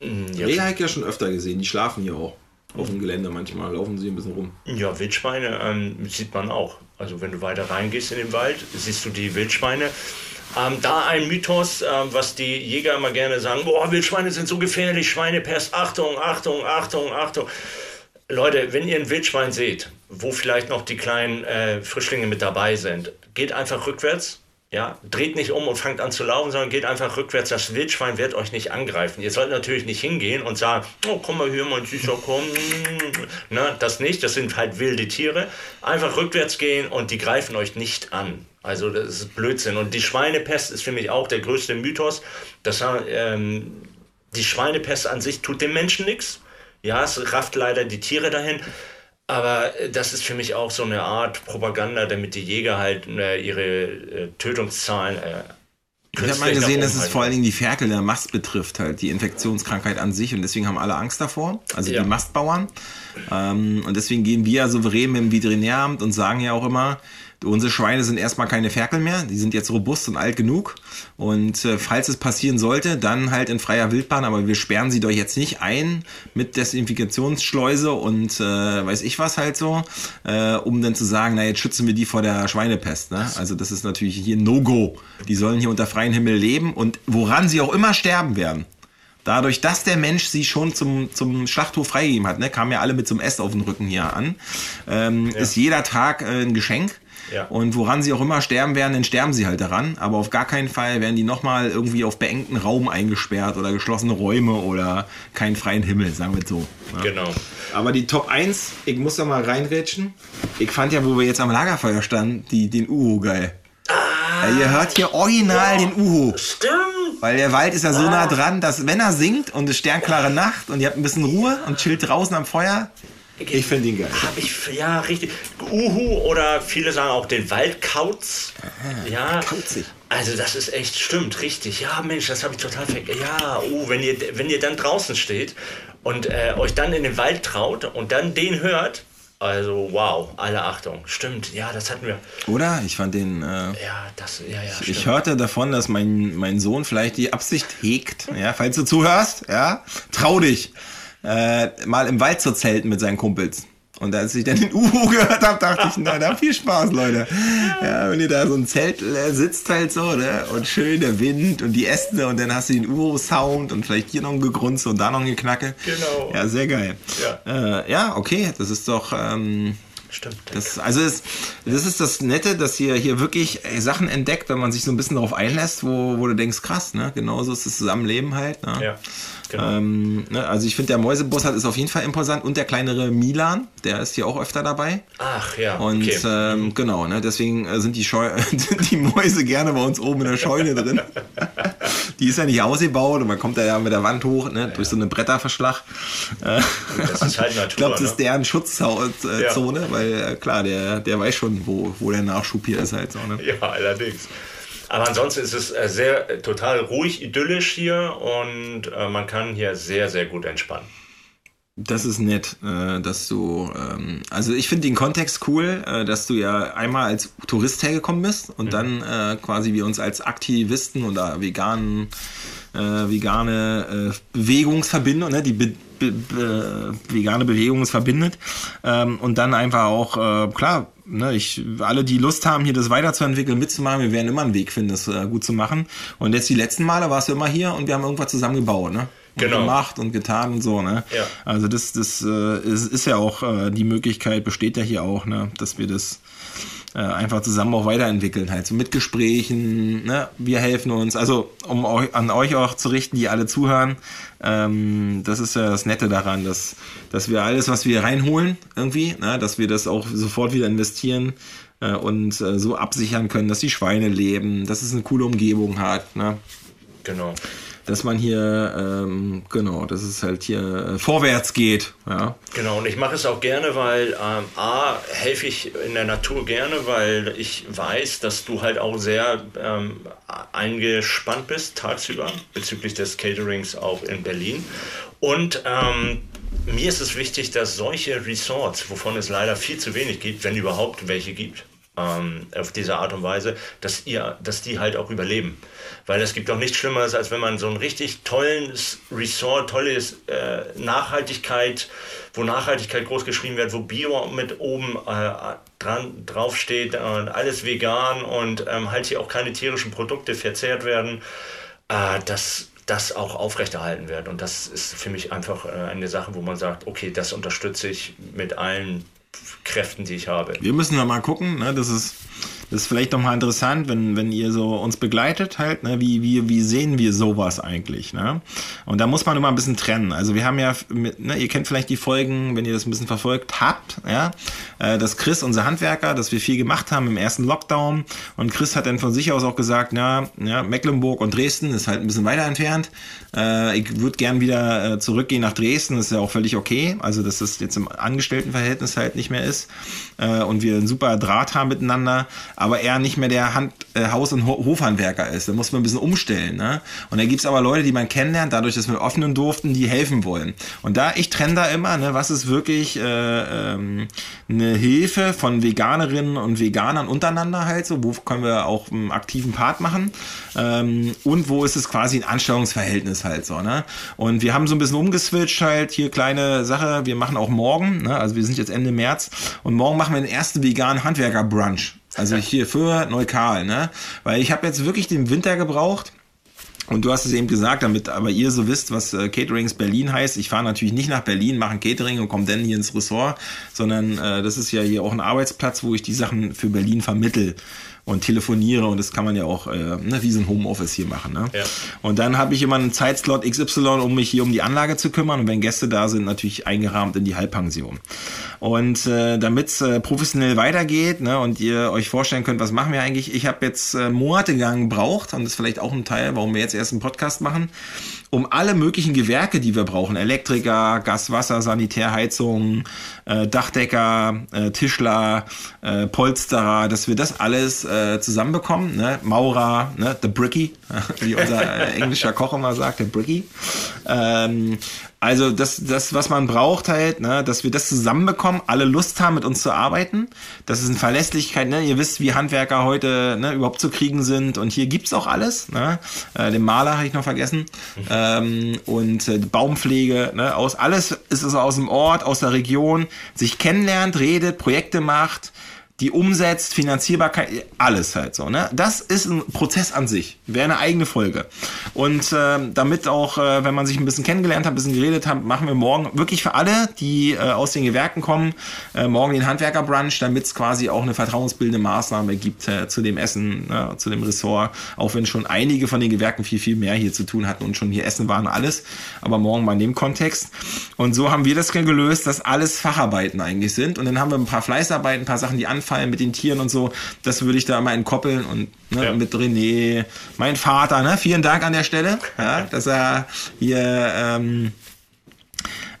Mm, ja. Rehe habe ich ja schon öfter gesehen, die schlafen hier auch. Auf dem Gelände manchmal laufen sie ein bisschen rum. Ja, Wildschweine ähm, sieht man auch. Also wenn du weiter reingehst in den Wald, siehst du die Wildschweine. Ähm, da ein Mythos, ähm, was die Jäger immer gerne sagen, boah, Wildschweine sind so gefährlich, Schweinepest, Achtung, Achtung, Achtung, Achtung. Leute, wenn ihr ein Wildschwein seht, wo vielleicht noch die kleinen äh, Frischlinge mit dabei sind, geht einfach rückwärts, ja, dreht nicht um und fangt an zu laufen, sondern geht einfach rückwärts. Das Wildschwein wird euch nicht angreifen. Ihr sollt natürlich nicht hingehen und sagen, oh, komm mal hier, mein Süßer, komm. Na, das nicht, das sind halt wilde Tiere. Einfach rückwärts gehen und die greifen euch nicht an. Also das ist Blödsinn. Und die Schweinepest ist für mich auch der größte Mythos. Das, ähm, die Schweinepest an sich tut dem Menschen nichts. Ja, es rafft leider die Tiere dahin. Aber äh, das ist für mich auch so eine Art Propaganda, damit die Jäger halt äh, ihre äh, Tötungszahlen äh, ich habe mal gesehen, dass es vor allen Dingen die Ferkel der Mast betrifft, halt die Infektionskrankheit an sich und deswegen haben alle Angst davor, also ja. die Mastbauern. Ähm, und deswegen gehen wir ja souverän mit dem Veterinäramt und sagen ja auch immer, Unsere Schweine sind erstmal keine Ferkel mehr, die sind jetzt robust und alt genug. Und äh, falls es passieren sollte, dann halt in freier Wildbahn, aber wir sperren sie doch jetzt nicht ein mit Desinfektionsschleuse und äh, weiß ich was halt so, äh, um dann zu sagen, na jetzt schützen wir die vor der Schweinepest. Ne? Also das ist natürlich hier No-Go. Die sollen hier unter freiem Himmel leben und woran sie auch immer sterben werden dadurch, dass der Mensch sie schon zum, zum Schlachthof freigegeben hat, ne, kamen ja alle mit zum S auf den Rücken hier an, ähm, ja. ist jeder Tag äh, ein Geschenk. Ja. Und woran sie auch immer sterben werden, dann sterben sie halt daran. Aber auf gar keinen Fall werden die nochmal irgendwie auf beengten Raum eingesperrt oder geschlossene Räume oder keinen freien Himmel, sagen wir so. Ne? Genau. Aber die Top 1, ich muss da mal reinrätschen. Ich fand ja, wo wir jetzt am Lagerfeuer standen, die, den Uhu geil. Ah, ihr hört hier original ja, den Uhu. Stimmt. Weil der Wald ist ja so ah. nah dran, dass wenn er singt und es sternklare Nacht und ihr habt ein bisschen Ruhe und chillt draußen am Feuer, ich finde ihn geil. Hab ich, ja, richtig. Uhu oder viele sagen auch den Waldkauz. Aha, ja. Kauzig. Also das ist echt, stimmt, richtig. Ja, Mensch, das habe ich total vergessen. Ja, uh, wenn ihr, wenn ihr dann draußen steht und äh, euch dann in den Wald traut und dann den hört, also wow, alle Achtung. Stimmt, ja, das hatten wir. Oder? Ich fand den. Äh, ja, das, ja, ja. Ich, ich hörte davon, dass mein, mein Sohn vielleicht die Absicht hegt, ja, falls du zuhörst, ja, trau dich äh, mal im Wald zu zelten mit seinen Kumpels. Und als ich dann den Uhu gehört habe, dachte ich, na, da viel Spaß, Leute. Ja, wenn ihr da so ein Zelt äh, sitzt halt so, ne? Und schön der Wind und die Äste und dann hast du den Uhu-Sound und vielleicht hier noch ein Gegrunze und da noch ein Geknacke. Genau. Ja, sehr geil. Ja, äh, ja okay, das ist doch. Ähm, Stimmt. Das, also es, das ist das Nette, dass ihr hier wirklich Sachen entdeckt, wenn man sich so ein bisschen darauf einlässt, wo, wo du denkst, krass, ne? Genauso ist das Zusammenleben halt. Ne? Ja. Genau. Ähm, ne, also ich finde, der Mäusebus hat ist auf jeden Fall imposant und der kleinere Milan, der ist hier auch öfter dabei. Ach ja. Und okay. ähm, genau, ne, deswegen äh, sind die, Scheu die Mäuse gerne bei uns oben in der Scheune drin. die ist ja nicht ausgebaut und man kommt da ja mit der Wand hoch, ne, ja, durch so eine Bretterverschlag. Äh, das ist halt Natur. ich glaube, das ist ne? deren Schutzzone, ja. weil äh, klar, der, der weiß schon, wo, wo der Nachschub hier ist halt so. Ne? Ja, allerdings. Aber ansonsten ist es äh, sehr äh, total ruhig, idyllisch hier und äh, man kann hier sehr, sehr gut entspannen. Das ist nett, äh, dass du, ähm, also ich finde den Kontext cool, äh, dass du ja einmal als Tourist hergekommen bist und mhm. dann äh, quasi wir uns als Aktivisten oder veganen, vegane Bewegungsverbindung, ne, die Be Be Be vegane Bewegung verbindet ähm, und dann einfach auch, klar, ne, ich, alle, die Lust haben, hier das weiterzuentwickeln, mitzumachen, wir werden immer einen Weg finden, das äh, gut zu machen. Und jetzt die letzten Male warst du immer hier und wir haben irgendwas zusammen gebaut, ne? Und genau. gemacht und getan und so, ne? Ja. Also das, das äh, ist, ist ja auch äh, die Möglichkeit, besteht ja hier auch, ne, dass wir das äh, einfach zusammen auch weiterentwickeln, halt so mit Gesprächen, ne? wir helfen uns, also um euch, an euch auch zu richten, die alle zuhören, ähm, das ist ja das Nette daran, dass, dass wir alles, was wir reinholen, irgendwie, ne? dass wir das auch sofort wieder investieren äh, und äh, so absichern können, dass die Schweine leben, dass es eine coole Umgebung hat. Ne? Genau dass man hier, ähm, genau, dass es halt hier äh, vorwärts geht. Ja. Genau, und ich mache es auch gerne, weil ähm, A, helfe ich in der Natur gerne, weil ich weiß, dass du halt auch sehr ähm, eingespannt bist tagsüber bezüglich des Caterings auch in Berlin. Und ähm, mir ist es wichtig, dass solche Resorts, wovon es leider viel zu wenig gibt, wenn überhaupt welche gibt, auf diese Art und Weise, dass ihr, dass die halt auch überleben. Weil es gibt doch nichts Schlimmeres, als wenn man so ein richtig tolles Resort, tolles äh, Nachhaltigkeit, wo Nachhaltigkeit groß geschrieben wird, wo Bio mit oben äh, dran draufsteht und alles vegan und ähm, halt hier auch keine tierischen Produkte verzehrt werden, äh, dass das auch aufrechterhalten wird. Und das ist für mich einfach äh, eine Sache, wo man sagt, okay, das unterstütze ich mit allen Kräften, die ich habe. Wir müssen ja mal gucken, ne? das ist das ist vielleicht noch mal interessant, wenn, wenn ihr so uns begleitet halt, ne, wie, wie, wie sehen wir sowas eigentlich, ne? Und da muss man immer ein bisschen trennen. Also wir haben ja, ne, ihr kennt vielleicht die Folgen, wenn ihr das ein bisschen verfolgt habt, ja, äh, dass Chris, unser Handwerker, dass wir viel gemacht haben im ersten Lockdown und Chris hat dann von sich aus auch gesagt, ja, ja Mecklenburg und Dresden ist halt ein bisschen weiter entfernt. Äh, ich würde gern wieder äh, zurückgehen nach Dresden, das ist ja auch völlig okay, also dass das jetzt im Angestelltenverhältnis halt nicht mehr ist äh, und wir einen super Draht haben miteinander aber er nicht mehr der Hand, äh, Haus- und Hofhandwerker ist. Da muss man ein bisschen umstellen. Ne? Und da gibt's aber Leute, die man kennenlernt, dadurch, dass wir öffnen durften, die helfen wollen. Und da, ich trenne da immer, ne, was ist wirklich äh, ähm, eine Hilfe von Veganerinnen und Veganern untereinander halt so, wo können wir auch einen aktiven Part machen ähm, und wo ist es quasi ein Anstellungsverhältnis halt so. Ne? Und wir haben so ein bisschen umgeswitcht halt, hier kleine Sache, wir machen auch morgen, ne? also wir sind jetzt Ende März und morgen machen wir den ersten veganen Handwerker-Brunch. Also hier für Neukal, ne? Weil ich habe jetzt wirklich den Winter gebraucht, Und du hast es eben gesagt, damit aber ihr so wisst, was äh, Caterings Berlin heißt. Ich fahre natürlich nicht nach Berlin, mache ein Catering und komme dann hier ins Ressort, sondern äh, das ist ja hier auch ein Arbeitsplatz, wo ich die Sachen für Berlin vermittel und telefoniere und das kann man ja auch äh, ne, wie so ein Homeoffice hier machen. Ne? Ja. Und dann habe ich immer einen Zeitslot XY, um mich hier um die Anlage zu kümmern und wenn Gäste da sind, natürlich eingerahmt in die Halbpension. Und äh, damit es äh, professionell weitergeht ne, und ihr euch vorstellen könnt, was machen wir eigentlich, ich habe jetzt äh, monatelang gebraucht und das ist vielleicht auch ein Teil, warum wir jetzt erst einen Podcast machen, um alle möglichen Gewerke, die wir brauchen, Elektriker, Gas, Wasser, Sanitärheizung, äh, Dachdecker, äh, Tischler, äh, Polsterer, dass wir das alles äh, zusammenbekommen, ne? Maurer, ne? The Bricky, wie unser äh, englischer Koch immer sagt, der Bricky. Ähm, also das, das, was man braucht halt, ne, dass wir das zusammenbekommen, alle Lust haben, mit uns zu arbeiten. Das ist eine Verlässlichkeit, ne? Ihr wisst, wie Handwerker heute ne, überhaupt zu kriegen sind. Und hier gibt's auch alles. Ne? Äh, den Maler habe ich noch vergessen. Ähm, und äh, Baumpflege, ne? aus alles ist es aus dem Ort, aus der Region, sich kennenlernt, redet, Projekte macht die umsetzt, Finanzierbarkeit, alles halt so. Ne? Das ist ein Prozess an sich, wäre eine eigene Folge. Und äh, damit auch, äh, wenn man sich ein bisschen kennengelernt hat, ein bisschen geredet hat, machen wir morgen wirklich für alle, die äh, aus den Gewerken kommen, äh, morgen den Handwerkerbrunch, damit es quasi auch eine vertrauensbildende Maßnahme gibt äh, zu dem Essen, ne, zu dem Ressort, auch wenn schon einige von den Gewerken viel, viel mehr hier zu tun hatten und schon hier essen waren alles, aber morgen mal in dem Kontext. Und so haben wir das gelöst, dass alles Facharbeiten eigentlich sind und dann haben wir ein paar Fleißarbeiten, ein paar Sachen, die anfangen, Fallen mit den Tieren und so, das würde ich da mal entkoppeln und ne, ja. mit René, mein Vater, ne, vielen Dank an der Stelle, ja, dass er hier ähm,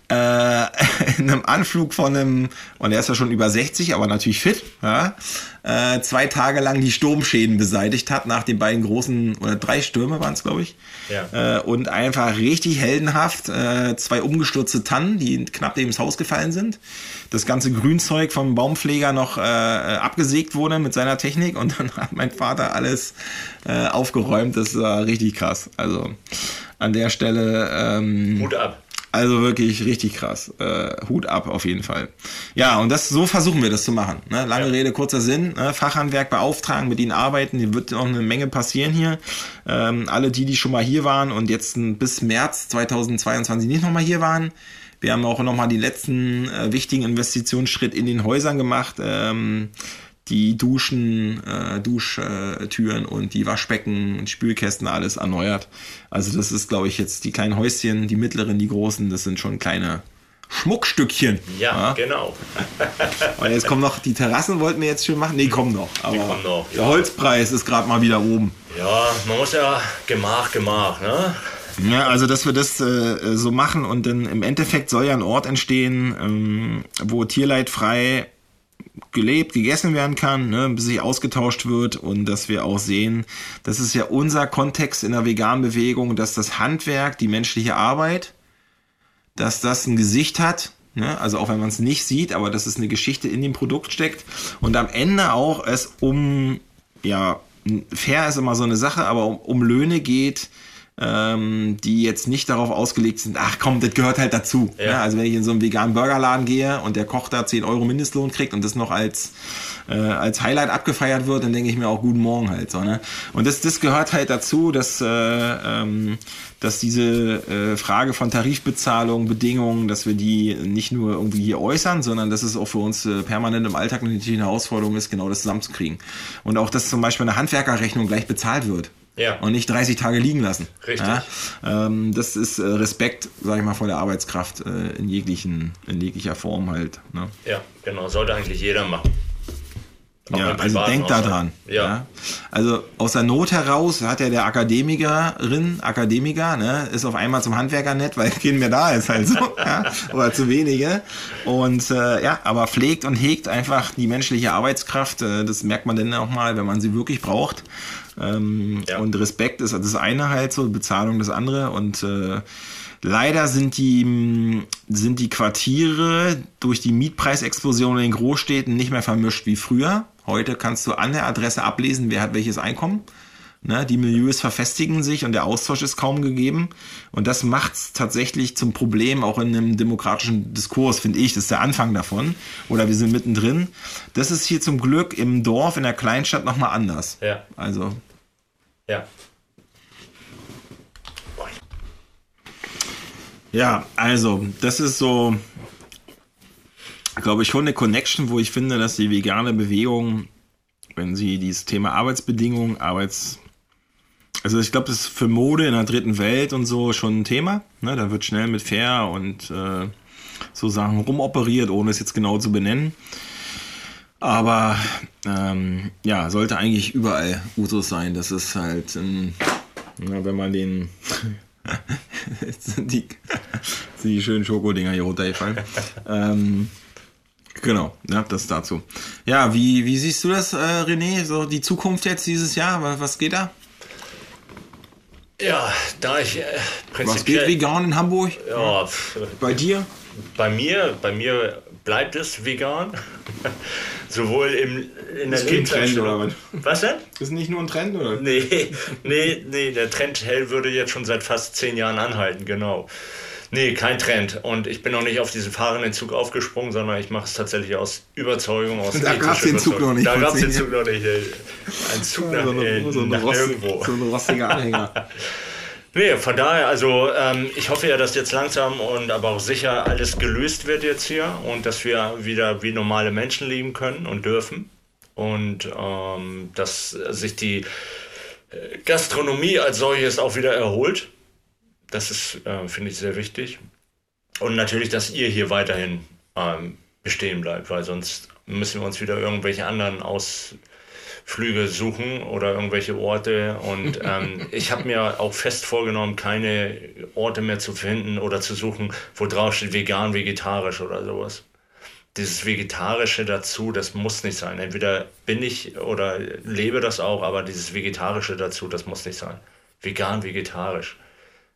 äh, in einem Anflug von einem, und er ist ja schon über 60, aber natürlich fit, ja, äh, zwei Tage lang die Sturmschäden beseitigt hat nach den beiden großen, oder drei Stürme waren es, glaube ich. Ja. Äh, und einfach richtig heldenhaft äh, zwei umgestürzte Tannen, die knapp neben das Haus gefallen sind. Das ganze Grünzeug vom Baumpfleger noch äh, abgesägt wurde mit seiner Technik und dann hat mein Vater alles äh, aufgeräumt. Das war richtig krass. Also an der Stelle. Ähm, Hut ab. Also wirklich richtig krass. Äh, Hut ab auf jeden Fall. Ja, und das so versuchen wir das zu machen. Ne? Lange ja. Rede, kurzer Sinn. Ne? Fachhandwerk beauftragen, mit ihnen arbeiten. Hier wird noch eine Menge passieren hier. Ähm, alle die, die schon mal hier waren und jetzt bis März 2022 nicht nochmal hier waren. Wir haben auch nochmal die letzten äh, wichtigen Investitionsschritt in den Häusern gemacht. Ähm, die Duschen, äh, Duschtüren und die Waschbecken, Spülkästen alles erneuert. Also das ist, glaube ich, jetzt die kleinen Häuschen, die mittleren, die großen, das sind schon kleine Schmuckstückchen. Ja, ja? genau. und jetzt kommen noch, die Terrassen wollten wir jetzt schön machen. Nee, kommen noch. Aber kommen noch, ja. der Holzpreis ist gerade mal wieder oben. Ja, man muss ja Gemach, Gemach, ne? Ja, also dass wir das äh, so machen und dann im Endeffekt soll ja ein Ort entstehen, ähm, wo tierleidfrei gelebt, gegessen werden kann, ne, bis sich ausgetauscht wird und dass wir auch sehen, das ist ja unser Kontext in der veganen Bewegung, dass das Handwerk, die menschliche Arbeit, dass das ein Gesicht hat, ne, also auch wenn man es nicht sieht, aber dass es eine Geschichte in dem Produkt steckt und am Ende auch es um, ja, fair ist immer so eine Sache, aber um, um Löhne geht, ähm, die jetzt nicht darauf ausgelegt sind, ach komm, das gehört halt dazu. Ja. Ja, also wenn ich in so einen veganen Burgerladen gehe und der Koch da 10 Euro Mindestlohn kriegt und das noch als, äh, als Highlight abgefeiert wird, dann denke ich mir auch guten Morgen halt so. Ne? Und das, das gehört halt dazu, dass, äh, ähm, dass diese äh, Frage von Tarifbezahlung, Bedingungen, dass wir die nicht nur irgendwie hier äußern, sondern dass es auch für uns äh, permanent im Alltag natürlich eine Herausforderung ist, genau das zusammenzukriegen. Und auch, dass zum Beispiel eine Handwerkerrechnung gleich bezahlt wird. Ja. Und nicht 30 Tage liegen lassen. Richtig. Ja? Ähm, das ist äh, Respekt, sage ich mal, vor der Arbeitskraft äh, in, jeglichen, in jeglicher Form halt. Ne? Ja, genau. Sollte eigentlich jeder machen. Auch ja, also denkt da dran. Ja. ja. Also aus der Not heraus hat ja der Akademikerin, Akademiker, ne, ist auf einmal zum Handwerker nett, weil kein mehr da ist halt so, ja, oder zu wenige. Und äh, ja, aber pflegt und hegt einfach die menschliche Arbeitskraft. Äh, das merkt man dann auch mal, wenn man sie wirklich braucht. Ähm, ja. Und Respekt ist das eine halt so, Bezahlung das andere. Und äh, leider sind die, sind die Quartiere durch die Mietpreisexplosion in den Großstädten nicht mehr vermischt wie früher. Heute kannst du an der Adresse ablesen, wer hat welches Einkommen. Ne, die Milieus verfestigen sich und der Austausch ist kaum gegeben. Und das macht es tatsächlich zum Problem auch in einem demokratischen Diskurs, finde ich. Das ist der Anfang davon. Oder wir sind mittendrin. Das ist hier zum Glück im Dorf, in der Kleinstadt nochmal anders. Ja. Also ja. Ja, also, das ist so, glaube ich, schon eine Connection, wo ich finde, dass die vegane Bewegung, wenn sie dieses Thema Arbeitsbedingungen, Arbeits. Also, ich glaube, das ist für Mode in der dritten Welt und so schon ein Thema. Ne? Da wird schnell mit fair und äh, so Sachen rumoperiert, ohne es jetzt genau zu benennen. Aber ähm, ja, sollte eigentlich überall Usus sein. Das ist halt, ähm, ja, wenn man den die, die schönen Schokodinger hier runtergefallen. ähm, genau, ja, das dazu. Ja, wie, wie siehst du das, äh, René? So die Zukunft jetzt dieses Jahr? Was, was geht da? Ja, da ich äh, Was geht vegan in Hamburg? Ja, bei dir? Bei mir, bei mir bleibt es vegan. Sowohl im, in der Lebenseinstellung. Was denn? Ist nicht nur ein Trend, oder? Nee, nee, nee, der Trend hell würde jetzt schon seit fast zehn Jahren anhalten, genau. Nee, kein Trend. Und ich bin noch nicht auf diesen fahrenden Zug aufgesprungen, sondern ich mache es tatsächlich aus Überzeugung, aus Da gab es den Zug noch nicht. Da gab es den Zug noch nicht. Ein Zug nach, so eine, äh, so nach Rost, irgendwo. So ein rostiger Anhänger. Nee, von daher, also ähm, ich hoffe ja, dass jetzt langsam und aber auch sicher alles gelöst wird jetzt hier und dass wir wieder wie normale Menschen leben können und dürfen und ähm, dass sich die äh, Gastronomie als solches auch wieder erholt. Das ist, äh, finde ich, sehr wichtig. Und natürlich, dass ihr hier weiterhin ähm, bestehen bleibt, weil sonst müssen wir uns wieder irgendwelche anderen aus Flüge suchen oder irgendwelche Orte. Und ähm, ich habe mir auch fest vorgenommen, keine Orte mehr zu finden oder zu suchen, wo drauf steht vegan, vegetarisch oder sowas. Dieses Vegetarische dazu, das muss nicht sein. Entweder bin ich oder lebe das auch, aber dieses Vegetarische dazu, das muss nicht sein. Vegan, vegetarisch.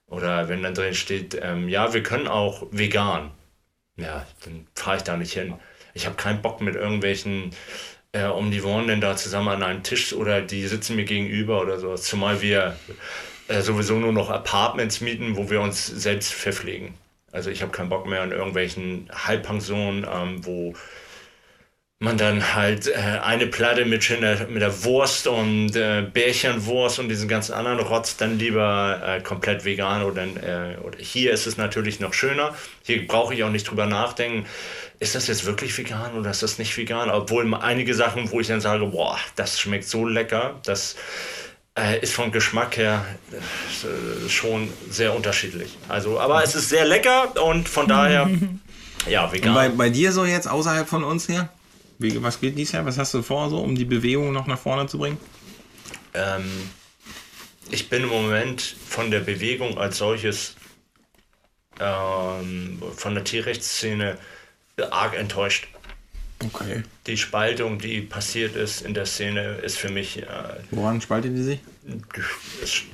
Oder wenn dann drin steht, ähm, ja, wir können auch vegan. Ja, dann fahre ich da nicht hin. Ich habe keinen Bock mit irgendwelchen äh, um die wohnen denn da zusammen an einem Tisch oder die sitzen mir gegenüber oder so. Zumal wir äh, sowieso nur noch Apartments mieten, wo wir uns selbst verpflegen. Also ich habe keinen Bock mehr an irgendwelchen Halbpensionen, ähm, wo man dann halt äh, eine Platte mit, der, mit der Wurst und äh, Bärchenwurst und diesen ganzen anderen Rotz dann lieber äh, komplett vegan oder, äh, oder hier ist es natürlich noch schöner. Hier brauche ich auch nicht drüber nachdenken ist das jetzt wirklich vegan oder ist das nicht vegan? Obwohl einige Sachen, wo ich dann sage, boah, das schmeckt so lecker, das äh, ist vom Geschmack her äh, schon sehr unterschiedlich. Also, aber es ist sehr lecker und von daher, ja, vegan. Bei, bei dir so jetzt außerhalb von uns hier? Wie, was geht dies Jahr? Was hast du vor, so, um die Bewegung noch nach vorne zu bringen? Ähm, ich bin im Moment von der Bewegung als solches, ähm, von der Tierrechtsszene, arg enttäuscht. Okay. Die Spaltung, die passiert ist in der Szene, ist für mich. Äh, Woran spaltet die sich?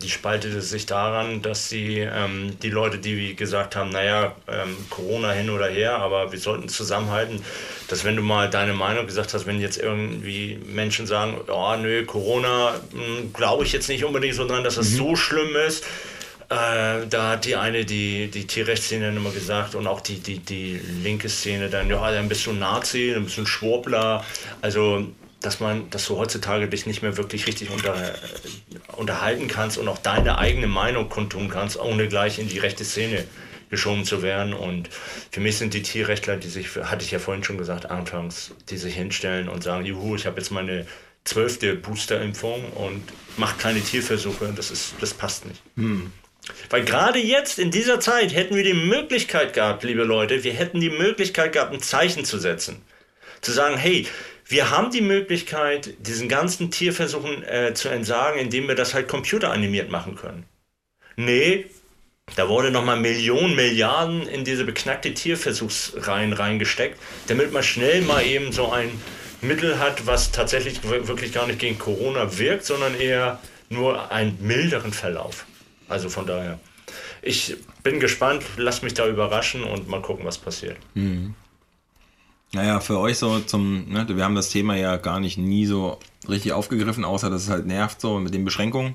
Die spaltete sich daran, dass sie ähm, die Leute, die gesagt haben, naja, ähm, Corona hin oder her, aber wir sollten zusammenhalten, dass wenn du mal deine Meinung gesagt hast, wenn jetzt irgendwie Menschen sagen, oh nö, Corona, hm, glaube ich jetzt nicht unbedingt so dran, dass das mhm. so schlimm ist äh, da hat die eine, die, die Tierrechtsszene immer gesagt und auch die, die, die linke Szene dann, ja, dann bist du ein Nazi, dann bist du ein Schwurbler. Also, dass man, dass du heutzutage dich nicht mehr wirklich richtig unter, unterhalten kannst und auch deine eigene Meinung kundtun kannst, ohne gleich in die rechte Szene geschoben zu werden. Und für mich sind die Tierrechtler, die sich, hatte ich ja vorhin schon gesagt, anfangs, die sich hinstellen und sagen, juhu, ich habe jetzt meine zwölfte Boosterimpfung und mache keine Tierversuche, das, ist, das passt nicht. Hm. Weil gerade jetzt in dieser Zeit hätten wir die Möglichkeit gehabt, liebe Leute, wir hätten die Möglichkeit gehabt, ein Zeichen zu setzen. Zu sagen, hey, wir haben die Möglichkeit, diesen ganzen Tierversuchen äh, zu entsagen, indem wir das halt computeranimiert machen können. Nee, da wurde nochmal Millionen, Milliarden in diese beknackte Tierversuchsreihen reingesteckt, damit man schnell mal eben so ein Mittel hat, was tatsächlich wirklich gar nicht gegen Corona wirkt, sondern eher nur einen milderen Verlauf. Also von daher, ich bin gespannt, lass mich da überraschen und mal gucken, was passiert. Mhm. Naja, für euch so zum, ne, wir haben das Thema ja gar nicht nie so richtig aufgegriffen, außer dass es halt nervt so mit den Beschränkungen.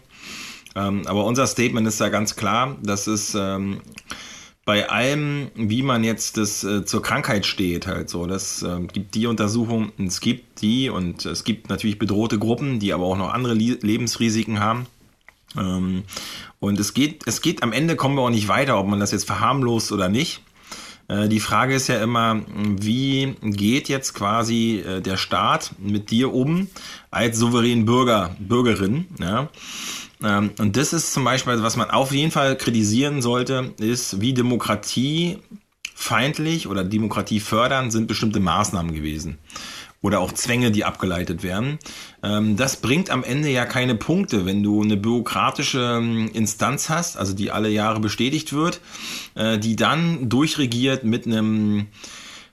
Ähm, aber unser Statement ist ja ganz klar, dass es ähm, bei allem, wie man jetzt das äh, zur Krankheit steht, halt so. Das äh, gibt die Untersuchung, es gibt die und es gibt natürlich bedrohte Gruppen, die aber auch noch andere Le Lebensrisiken haben. Ähm, und es geht, es geht am Ende kommen wir auch nicht weiter, ob man das jetzt verharmlost oder nicht. Äh, die Frage ist ja immer, wie geht jetzt quasi äh, der Staat mit dir um als souveränen Bürger, Bürgerin? Ja? Ähm, und das ist zum Beispiel, was man auf jeden Fall kritisieren sollte, ist, wie Demokratie feindlich oder Demokratie fördern sind bestimmte Maßnahmen gewesen oder auch Zwänge, die abgeleitet werden. Ähm, das bringt am Ende ja keine Punkte, wenn du eine bürokratische ähm, Instanz hast, also die alle Jahre bestätigt wird, äh, die dann durchregiert mit einem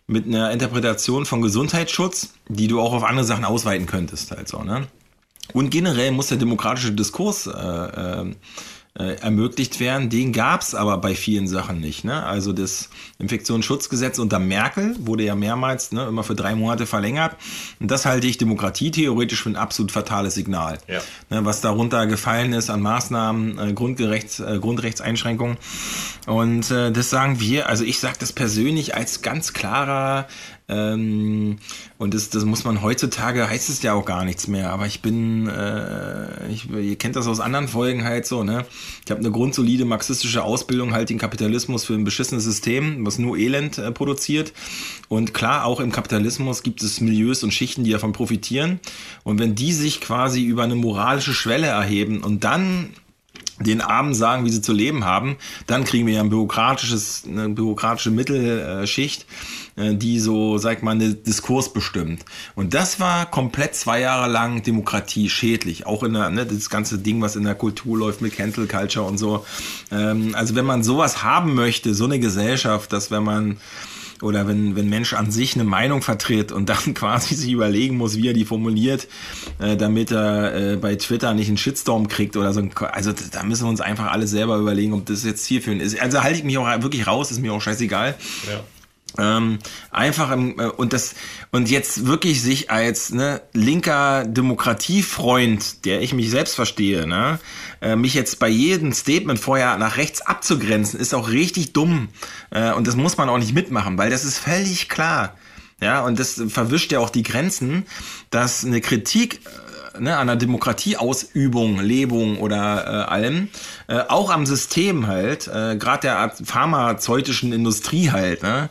mit einer Interpretation von Gesundheitsschutz, die du auch auf andere Sachen ausweiten könntest, halt so, ne? Und generell muss der demokratische Diskurs äh, äh, äh, ermöglicht werden. Den gab es aber bei vielen Sachen nicht. Ne? Also das Infektionsschutzgesetz unter Merkel wurde ja mehrmals ne, immer für drei Monate verlängert. Und das halte ich Demokratie theoretisch für ein absolut fatales Signal. Ja. Ne, was darunter gefallen ist an Maßnahmen, äh, Grundgerechts, äh, Grundrechtseinschränkungen. Und äh, das sagen wir, also ich sage das persönlich als ganz klarer ähm, und das, das muss man heutzutage, heißt es ja auch gar nichts mehr. Aber ich bin, äh, ich, ihr kennt das aus anderen Folgen halt so, ne? Ich habe eine grundsolide marxistische Ausbildung, halt den Kapitalismus für ein beschissenes System, was nur Elend äh, produziert. Und klar, auch im Kapitalismus gibt es Milieus und Schichten, die davon profitieren. Und wenn die sich quasi über eine moralische Schwelle erheben und dann den Armen sagen, wie sie zu leben haben, dann kriegen wir ja ein bürokratisches, eine bürokratische Mittelschicht, äh, die so, sag mal, eine Diskurs bestimmt. Und das war komplett zwei Jahre lang Demokratie schädlich. Auch in der, ne, das ganze Ding, was in der Kultur läuft mit Cancel Culture und so. Ähm, also wenn man sowas haben möchte, so eine Gesellschaft, dass wenn man oder wenn, wenn Mensch an sich eine Meinung vertritt und dann quasi sich überlegen muss, wie er die formuliert, äh, damit er äh, bei Twitter nicht einen Shitstorm kriegt oder so. Also da müssen wir uns einfach alle selber überlegen, ob das jetzt zielführend ist. Also halte ich mich auch wirklich raus, ist mir auch scheißegal. Ja. Ähm, einfach im, äh, und das und jetzt wirklich sich als ne, linker Demokratiefreund, der ich mich selbst verstehe, ne, äh, mich jetzt bei jedem Statement vorher nach rechts abzugrenzen, ist auch richtig dumm äh, und das muss man auch nicht mitmachen, weil das ist völlig klar. Ja, und das verwischt ja auch die Grenzen, dass eine Kritik ne, an der Demokratieausübung, Lebung oder äh, allem, äh, auch am System halt, äh, gerade der pharmazeutischen Industrie halt, ne,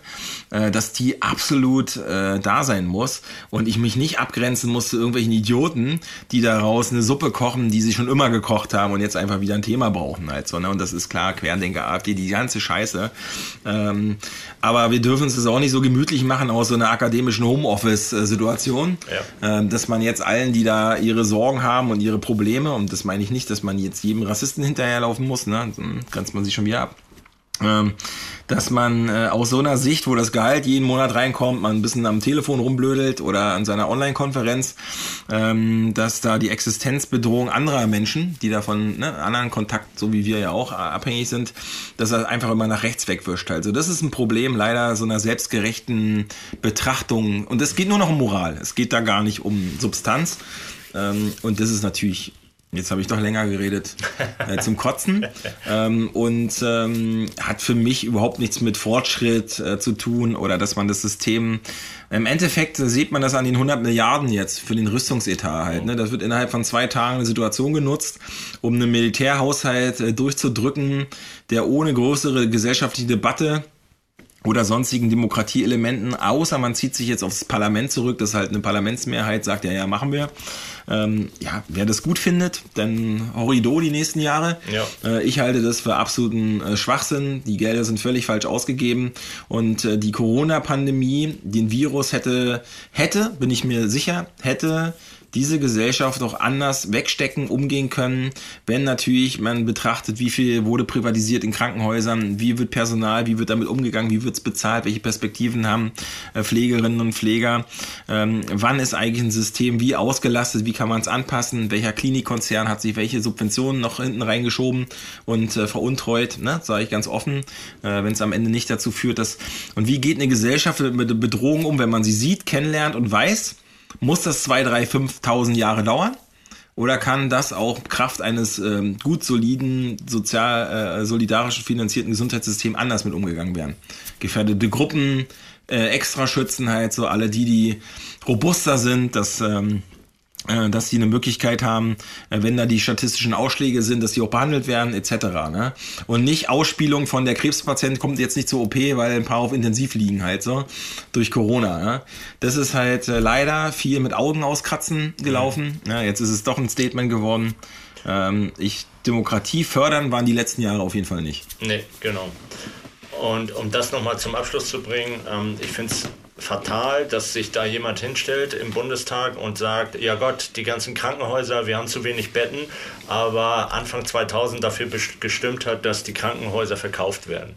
äh, dass die absolut äh, da sein muss und ich mich nicht abgrenzen muss zu irgendwelchen Idioten, die daraus eine Suppe kochen, die sie schon immer gekocht haben und jetzt einfach wieder ein Thema brauchen halt so, ne, und das ist klar, Querdenker, AfD, die ganze Scheiße. Ähm, aber wir dürfen es auch nicht so gemütlich machen aus so einer akademischen Homeoffice-Situation, ja. ähm, dass man jetzt allen, die da ihre Sorgen haben und ihre Probleme, und das meine ich nicht, dass man jetzt jedem Rassisten hinterherlaufen muss, ne? dann grenzt man sich schon wieder ab. Ähm, dass man äh, aus so einer Sicht, wo das Gehalt jeden Monat reinkommt, man ein bisschen am Telefon rumblödelt oder an seiner Online-Konferenz, ähm, dass da die Existenzbedrohung anderer Menschen, die davon ne, anderen Kontakt, so wie wir ja auch, abhängig sind, dass er einfach immer nach rechts wegwischt. Also das ist ein Problem leider so einer selbstgerechten Betrachtung. Und es geht nur noch um Moral. Es geht da gar nicht um Substanz. Ähm, und das ist natürlich Jetzt habe ich doch länger geredet äh, zum Kotzen ähm, und ähm, hat für mich überhaupt nichts mit Fortschritt äh, zu tun oder dass man das System im Endeffekt sieht man das an den 100 Milliarden jetzt für den Rüstungsetat halt. Ne? Das wird innerhalb von zwei Tagen eine Situation genutzt, um einen Militärhaushalt äh, durchzudrücken, der ohne größere gesellschaftliche Debatte oder sonstigen Demokratieelementen, außer man zieht sich jetzt aufs Parlament zurück, das halt eine Parlamentsmehrheit sagt, ja, ja, machen wir. Ähm, ja, wer das gut findet, dann Horrido die nächsten Jahre. Ja. Äh, ich halte das für absoluten äh, Schwachsinn. Die Gelder sind völlig falsch ausgegeben und äh, die Corona-Pandemie, den Virus hätte, hätte, bin ich mir sicher, hätte diese Gesellschaft auch anders wegstecken, umgehen können, wenn natürlich man betrachtet, wie viel wurde privatisiert in Krankenhäusern, wie wird Personal, wie wird damit umgegangen, wie wird es bezahlt, welche Perspektiven haben äh, Pflegerinnen und Pfleger, ähm, wann ist eigentlich ein System wie ausgelastet, wie kann man es anpassen, welcher Klinikkonzern hat sich welche Subventionen noch hinten reingeschoben und äh, veruntreut, ne, sage ich ganz offen, äh, wenn es am Ende nicht dazu führt, dass und wie geht eine Gesellschaft mit Bedrohung um, wenn man sie sieht, kennenlernt und weiß, muss das 2, 3, 5.000 Jahre dauern? Oder kann das auch Kraft eines ähm, gut soliden, sozial, äh, solidarischen, finanzierten Gesundheitssystems anders mit umgegangen werden? Gefährdete Gruppen, äh, extra schützen halt so alle die, die robuster sind, dass ähm, äh, dass sie eine Möglichkeit haben, äh, wenn da die statistischen Ausschläge sind, dass sie auch behandelt werden, etc. Ne? Und nicht Ausspielung von der Krebspatient kommt jetzt nicht zur OP, weil ein paar auf Intensiv liegen halt so durch Corona. Ne? Das ist halt äh, leider viel mit Augen auskratzen gelaufen. Ja, jetzt ist es doch ein Statement geworden. Ähm, ich Demokratie fördern waren die letzten Jahre auf jeden Fall nicht. Nee, genau. Und um das nochmal zum Abschluss zu bringen, ähm, ich finde es fatal, dass sich da jemand hinstellt im Bundestag und sagt, ja Gott, die ganzen Krankenhäuser, wir haben zu wenig Betten, aber Anfang 2000 dafür gestimmt hat, dass die Krankenhäuser verkauft werden.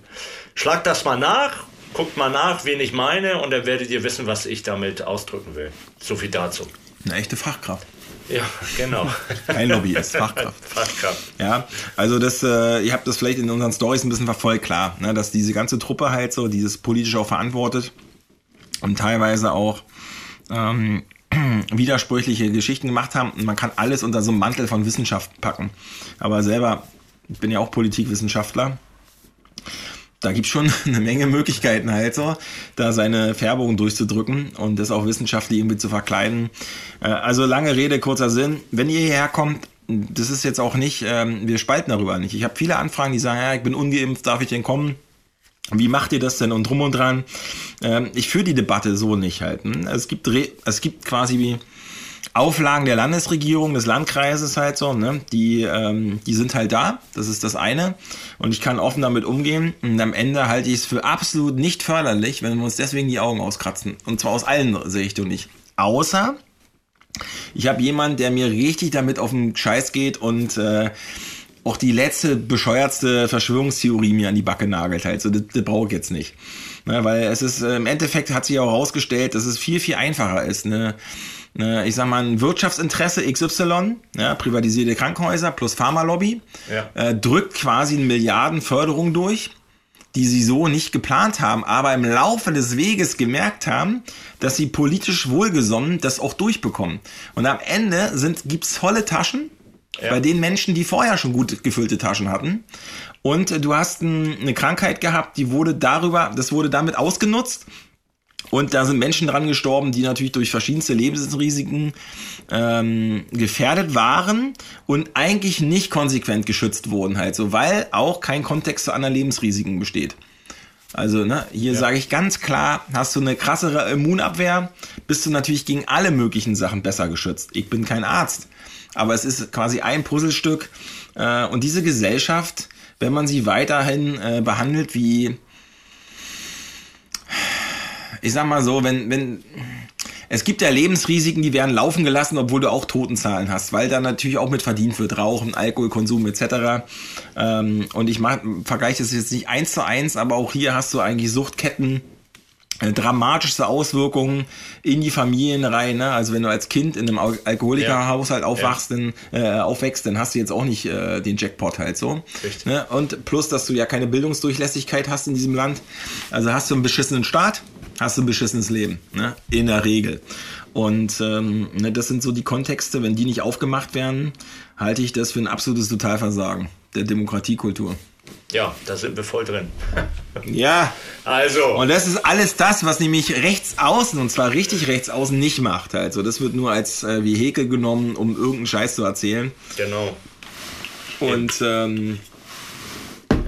Schlagt das mal nach, guckt mal nach, wen ich meine und dann werdet ihr wissen, was ich damit ausdrücken will. So viel dazu. Eine echte Fachkraft. Ja, genau. Kein Lobbyist, Fachkraft. Fachkraft. Ja, also das, äh, ihr habt das vielleicht in unseren Stories ein bisschen verfolgt, klar, ne, dass diese ganze Truppe halt so dieses politisch auch verantwortet und teilweise auch ähm, widersprüchliche Geschichten gemacht haben. Und man kann alles unter so einem Mantel von Wissenschaft packen. Aber selber, bin ja auch Politikwissenschaftler. Da gibt's schon eine Menge Möglichkeiten halt so, da seine Färbung durchzudrücken und das auch wissenschaftlich irgendwie zu verkleiden. Äh, also lange Rede, kurzer Sinn. Wenn ihr hierher kommt, das ist jetzt auch nicht, ähm, wir spalten darüber nicht. Ich habe viele Anfragen, die sagen, ja, ich bin ungeimpft, darf ich denn kommen? Wie macht ihr das denn und drum und dran? Ähm, ich führe die Debatte so nicht halt. Hm? Es gibt, es gibt quasi wie Auflagen der Landesregierung, des Landkreises halt so, ne? Die, ähm, die sind halt da. Das ist das eine. Und ich kann offen damit umgehen. Und am Ende halte ich es für absolut nicht förderlich, wenn wir uns deswegen die Augen auskratzen. Und zwar aus allen Richtungen nicht. Außer ich habe jemanden, der mir richtig damit auf den Scheiß geht und äh, auch die letzte bescheuertste Verschwörungstheorie mir an die Backe nagelt halt. So, das, das brauche ich jetzt nicht. Ne, weil es ist, äh, im Endeffekt hat sich auch herausgestellt, dass es viel, viel einfacher ist. Ne? Ne, ich sag mal, ein Wirtschaftsinteresse XY, ja, privatisierte Krankenhäuser plus Pharmalobby, ja. äh, drückt quasi eine Milliardenförderung durch, die sie so nicht geplant haben, aber im Laufe des Weges gemerkt haben, dass sie politisch wohlgesonnen das auch durchbekommen. Und am Ende sind, gibt's volle Taschen, ja. Bei den Menschen, die vorher schon gut gefüllte Taschen hatten. Und äh, du hast ein, eine Krankheit gehabt, die wurde darüber, das wurde damit ausgenutzt. Und da sind Menschen dran gestorben, die natürlich durch verschiedenste Lebensrisiken ähm, gefährdet waren und eigentlich nicht konsequent geschützt wurden, halt so, weil auch kein Kontext zu anderen Lebensrisiken besteht. Also, ne, hier ja. sage ich ganz klar, hast du eine krassere Immunabwehr, bist du natürlich gegen alle möglichen Sachen besser geschützt. Ich bin kein Arzt aber es ist quasi ein Puzzlestück. Äh, und diese Gesellschaft, wenn man sie weiterhin äh, behandelt wie, ich sag mal so, wenn, wenn, es gibt ja Lebensrisiken, die werden laufen gelassen, obwohl du auch Totenzahlen hast, weil da natürlich auch mit verdient wird, Rauchen, Alkoholkonsum etc. Ähm, und ich vergleiche das jetzt nicht eins zu eins, aber auch hier hast du eigentlich Suchtketten, dramatischste Auswirkungen in die Familien rein. Ne? Also wenn du als Kind in einem Alkoholikerhaushalt aufwachst, ja. dann, äh, aufwächst, dann hast du jetzt auch nicht äh, den Jackpot halt so. Ne? Und plus, dass du ja keine Bildungsdurchlässigkeit hast in diesem Land. Also hast du einen beschissenen Staat, hast du ein beschissenes Leben. Ne? In der Regel. Und ähm, ne, das sind so die Kontexte, wenn die nicht aufgemacht werden, halte ich das für ein absolutes Totalversagen der Demokratiekultur. Ja, da sind wir voll drin. ja. Also. Und das ist alles das, was nämlich rechts außen, und zwar richtig rechts außen, nicht macht. Also, das wird nur als äh, Vehikel genommen, um irgendeinen Scheiß zu erzählen. Genau. Und ähm,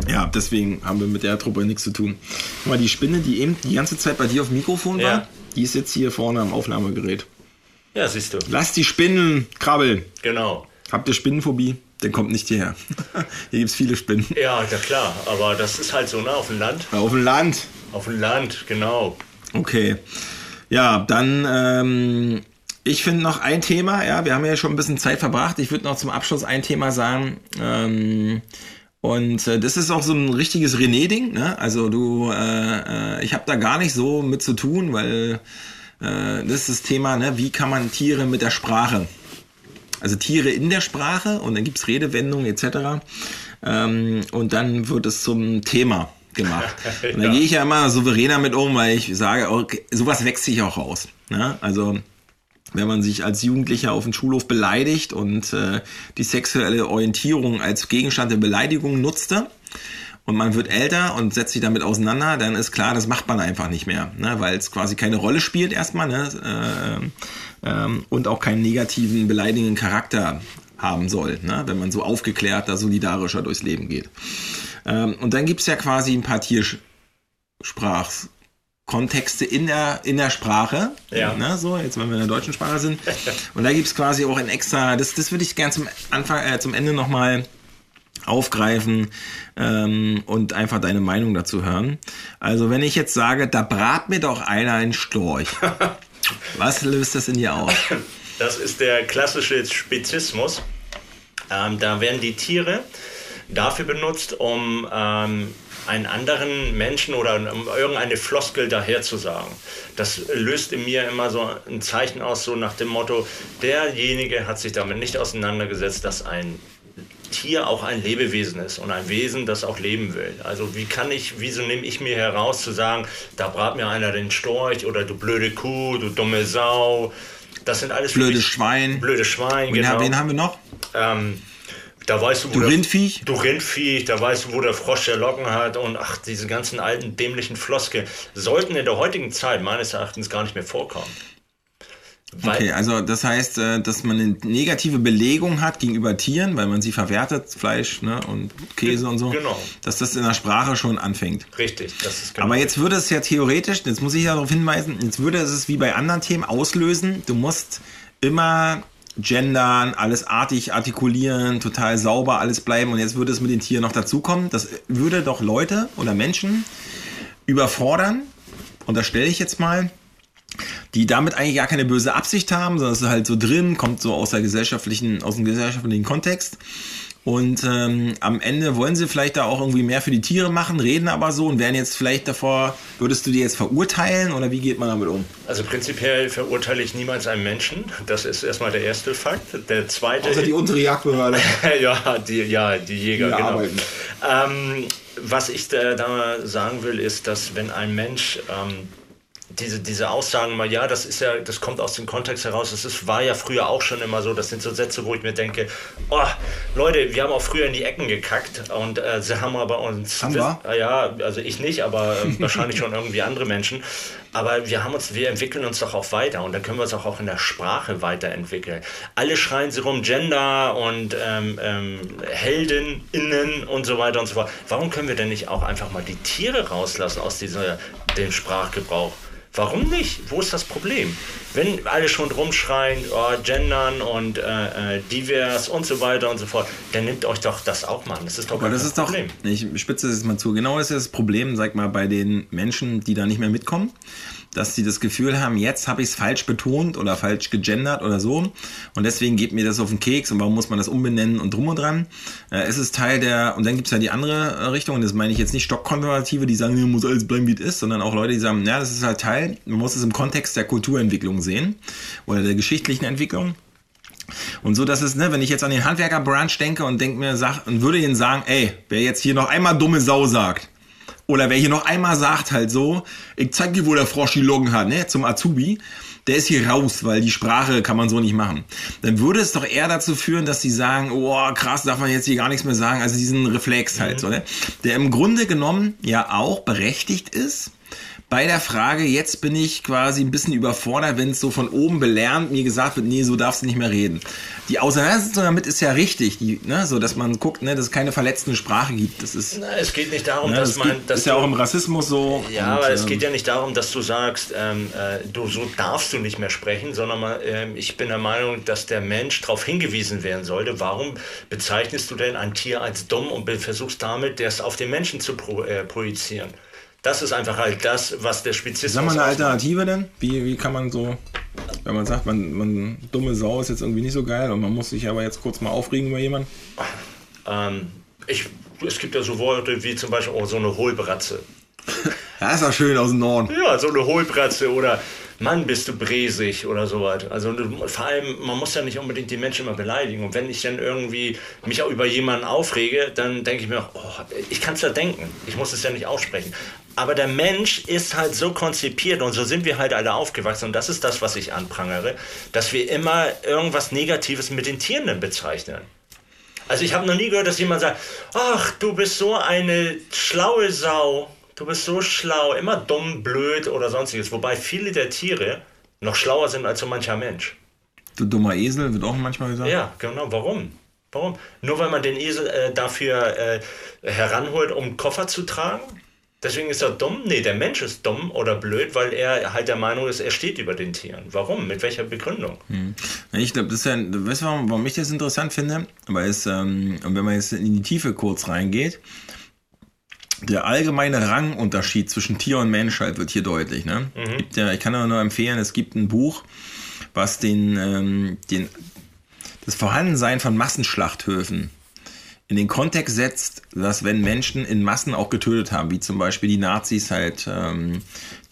ja, deswegen haben wir mit der Truppe nichts zu tun. Guck mal, die Spinne, die eben die ganze Zeit bei dir auf dem Mikrofon ja. war, die ist jetzt hier vorne am Aufnahmegerät. Ja, siehst du. Lass die Spinnen krabbeln. Genau. Habt ihr Spinnenphobie? Der kommt nicht hierher. Hier gibt es viele Spinnen. Ja, ja klar. Aber das ist halt so, ne? Auf dem Land. Auf dem Land. Auf dem Land, genau. Okay. Ja, dann, ähm, ich finde noch ein Thema, ja, wir haben ja schon ein bisschen Zeit verbracht. Ich würde noch zum Abschluss ein Thema sagen. Ähm, und äh, das ist auch so ein richtiges René-Ding. Ne? Also du, äh, äh, ich habe da gar nicht so mit zu tun, weil äh, das ist das Thema, ne? wie kann man Tiere mit der Sprache also Tiere in der Sprache und dann gibt es Redewendungen etc. Ähm, und dann wird es zum Thema gemacht. Und da ja. gehe ich ja immer souveräner mit um, weil ich sage, okay, sowas wächst sich auch raus. Ne? Also wenn man sich als Jugendlicher auf dem Schulhof beleidigt und äh, die sexuelle Orientierung als Gegenstand der Beleidigung nutzte und man wird älter und setzt sich damit auseinander, dann ist klar, das macht man einfach nicht mehr, ne? weil es quasi keine Rolle spielt erstmal ne? äh, äh, und auch keinen negativen, beleidigenden Charakter haben soll, ne? wenn man so aufgeklärter, solidarischer durchs Leben geht. Ähm, und dann gibt es ja quasi ein paar Tiersprachs. Kontexte in der, in der Sprache. Ja. Ne, so, jetzt wenn wir in der deutschen Sprache sind. Und da gibt es quasi auch ein extra, das, das würde ich gerne zum Anfang, äh, zum Ende nochmal aufgreifen ähm, und einfach deine Meinung dazu hören. Also wenn ich jetzt sage, da brat mir doch einer ein Storch. was löst das in dir aus? Das ist der klassische Spezismus. Ähm, da werden die Tiere dafür benutzt, um ähm, einen anderen Menschen oder um irgendeine Floskel daherzusagen. Das löst in mir immer so ein Zeichen aus, so nach dem Motto, derjenige hat sich damit nicht auseinandergesetzt, dass ein Tier auch ein Lebewesen ist und ein Wesen, das auch leben will. Also wie kann ich, wieso nehme ich mir heraus zu sagen, da brat mir einer den Storch oder du blöde Kuh, du dumme Sau. Das sind alles blöde Schwein. Blöde Schwein, wen, genau. Wen haben wir noch? Ähm, da weißt du, wo du Rindviech? Du Rindviech, da weißt du, wo der Frosch der Locken hat und ach, diese ganzen alten dämlichen Floske sollten in der heutigen Zeit meines Erachtens gar nicht mehr vorkommen. Okay, also das heißt, äh, dass man eine negative Belegung hat gegenüber Tieren, weil man sie verwertet, Fleisch ne, und Käse und so. Genau. Dass das in der Sprache schon anfängt. Richtig, das ist genau. Aber jetzt würde es ja theoretisch, jetzt muss ich ja darauf hinweisen, jetzt würde es wie bei anderen Themen auslösen, du musst immer gendern, alles artig artikulieren, total sauber alles bleiben und jetzt würde es mit den Tieren noch dazukommen. Das würde doch Leute oder Menschen überfordern, und das stelle ich jetzt mal, die damit eigentlich gar keine böse Absicht haben, sondern es ist halt so drin, kommt so aus der gesellschaftlichen, aus dem gesellschaftlichen Kontext. Und ähm, am Ende wollen sie vielleicht da auch irgendwie mehr für die Tiere machen, reden aber so und werden jetzt vielleicht davor, würdest du die jetzt verurteilen oder wie geht man damit um? Also prinzipiell verurteile ich niemals einen Menschen. Das ist erstmal der erste Fakt. Der zweite. Außer die untere Jagdbehörde. ja, die, ja, die Jäger, die genau. Ähm, was ich da, da, sagen will, ist, dass wenn ein Mensch ähm, diese, diese Aussagen mal, ja, das ist ja, das kommt aus dem Kontext heraus, das ist, war ja früher auch schon immer so, das sind so Sätze, wo ich mir denke, oh, Leute, wir haben auch früher in die Ecken gekackt und äh, sie haben aber uns, haben wir? Äh, ja, also ich nicht, aber äh, wahrscheinlich schon irgendwie andere Menschen, aber wir haben uns, wir entwickeln uns doch auch weiter und dann können wir uns auch, auch in der Sprache weiterentwickeln. Alle schreien sie rum, Gender und ähm, ähm, HeldInnen und so weiter und so fort. Warum können wir denn nicht auch einfach mal die Tiere rauslassen aus dieser, dem Sprachgebrauch? Warum nicht? Wo ist das Problem? Wenn alle schon rumschreien, oh, gendern und äh, äh, divers und so weiter und so fort, dann nimmt euch doch das auch mal an. Das ist doch Aber das ist Problem. doch, ich spitze das mal zu, genau ist das Problem, sag mal, bei den Menschen, die da nicht mehr mitkommen dass sie das Gefühl haben, jetzt habe ich es falsch betont oder falsch gegendert oder so und deswegen geht mir das auf den Keks und warum muss man das umbenennen und drum und dran. Äh, es ist Teil der, und dann gibt es ja die andere äh, Richtung und das meine ich jetzt nicht Stockkonservative, die sagen, muss alles bleiben, wie es ist, sondern auch Leute, die sagen, ja, das ist halt Teil, man muss es im Kontext der Kulturentwicklung sehen oder der geschichtlichen Entwicklung. Und so, dass es, ne, wenn ich jetzt an den Handwerker-Branch denke und denke mir, sag, und würde ihnen sagen, ey, wer jetzt hier noch einmal dumme Sau sagt, oder wer hier noch einmal sagt halt so, ich zeig dir, wo der Frosch die Loggen hat, ne, zum Azubi, der ist hier raus, weil die Sprache kann man so nicht machen. Dann würde es doch eher dazu führen, dass sie sagen, oh krass, darf man jetzt hier gar nichts mehr sagen, also diesen Reflex halt, mhm. so, ne? der im Grunde genommen ja auch berechtigt ist, bei der Frage, jetzt bin ich quasi ein bisschen überfordert, wenn es so von oben belernt mir gesagt wird, nee, so darfst du nicht mehr reden. Die Auseinandersetzung damit ist ja richtig, die, ne, so dass man guckt, ne, dass es keine verletzende Sprache gibt. Das ist, Na, es geht nicht darum, ne, dass das man. das ist ja auch im Rassismus so. Ja, und, aber es ähm, geht ja nicht darum, dass du sagst, ähm, äh, du so darfst du nicht mehr sprechen, sondern mal, äh, ich bin der Meinung, dass der Mensch darauf hingewiesen werden sollte. Warum bezeichnest du denn ein Tier als dumm und versuchst damit, das auf den Menschen zu pro, äh, projizieren? Das ist einfach halt das, was der Spezismus Sag mal eine Alternative denn? Wie, wie kann man so, wenn man sagt, man, man dumme Sau ist jetzt irgendwie nicht so geil und man muss sich aber jetzt kurz mal aufregen über jemanden? Ähm, ich, es gibt ja so Worte wie zum Beispiel oh, so eine Hohlbratze. ja, ist auch schön aus dem Norden. Ja, so eine Hohlbratze oder Mann, bist du bräsig oder sowas. Also vor allem, man muss ja nicht unbedingt die Menschen immer beleidigen. Und wenn ich dann irgendwie mich auch über jemanden aufrege, dann denke ich mir, oh, ich kann es ja denken. Ich muss es ja nicht aussprechen. Aber der Mensch ist halt so konzipiert und so sind wir halt alle aufgewachsen. Und das ist das, was ich anprangere, dass wir immer irgendwas Negatives mit den Tieren bezeichnen. Also ich habe noch nie gehört, dass jemand sagt, ach, du bist so eine schlaue Sau, du bist so schlau, immer dumm, blöd oder sonstiges. Wobei viele der Tiere noch schlauer sind als so mancher Mensch. Du dummer Esel, wird auch manchmal gesagt. Ja, genau. Warum? Warum? Nur weil man den Esel äh, dafür äh, heranholt, um Koffer zu tragen? Deswegen ist er dumm? Nee, der Mensch ist dumm oder blöd, weil er halt der Meinung ist, er steht über den Tieren. Warum? Mit welcher Begründung? Hm. Ich glaube, das ist ja, weißt du, warum, warum ich das interessant finde? Weil es, ähm, wenn man jetzt in die Tiefe kurz reingeht, der allgemeine Rangunterschied zwischen Tier und Mensch halt wird hier deutlich. Ne? Mhm. Ja, ich kann nur empfehlen, es gibt ein Buch, was den, ähm, den, das Vorhandensein von Massenschlachthöfen in den Kontext setzt, dass wenn Menschen in Massen auch getötet haben, wie zum Beispiel die Nazis halt ähm,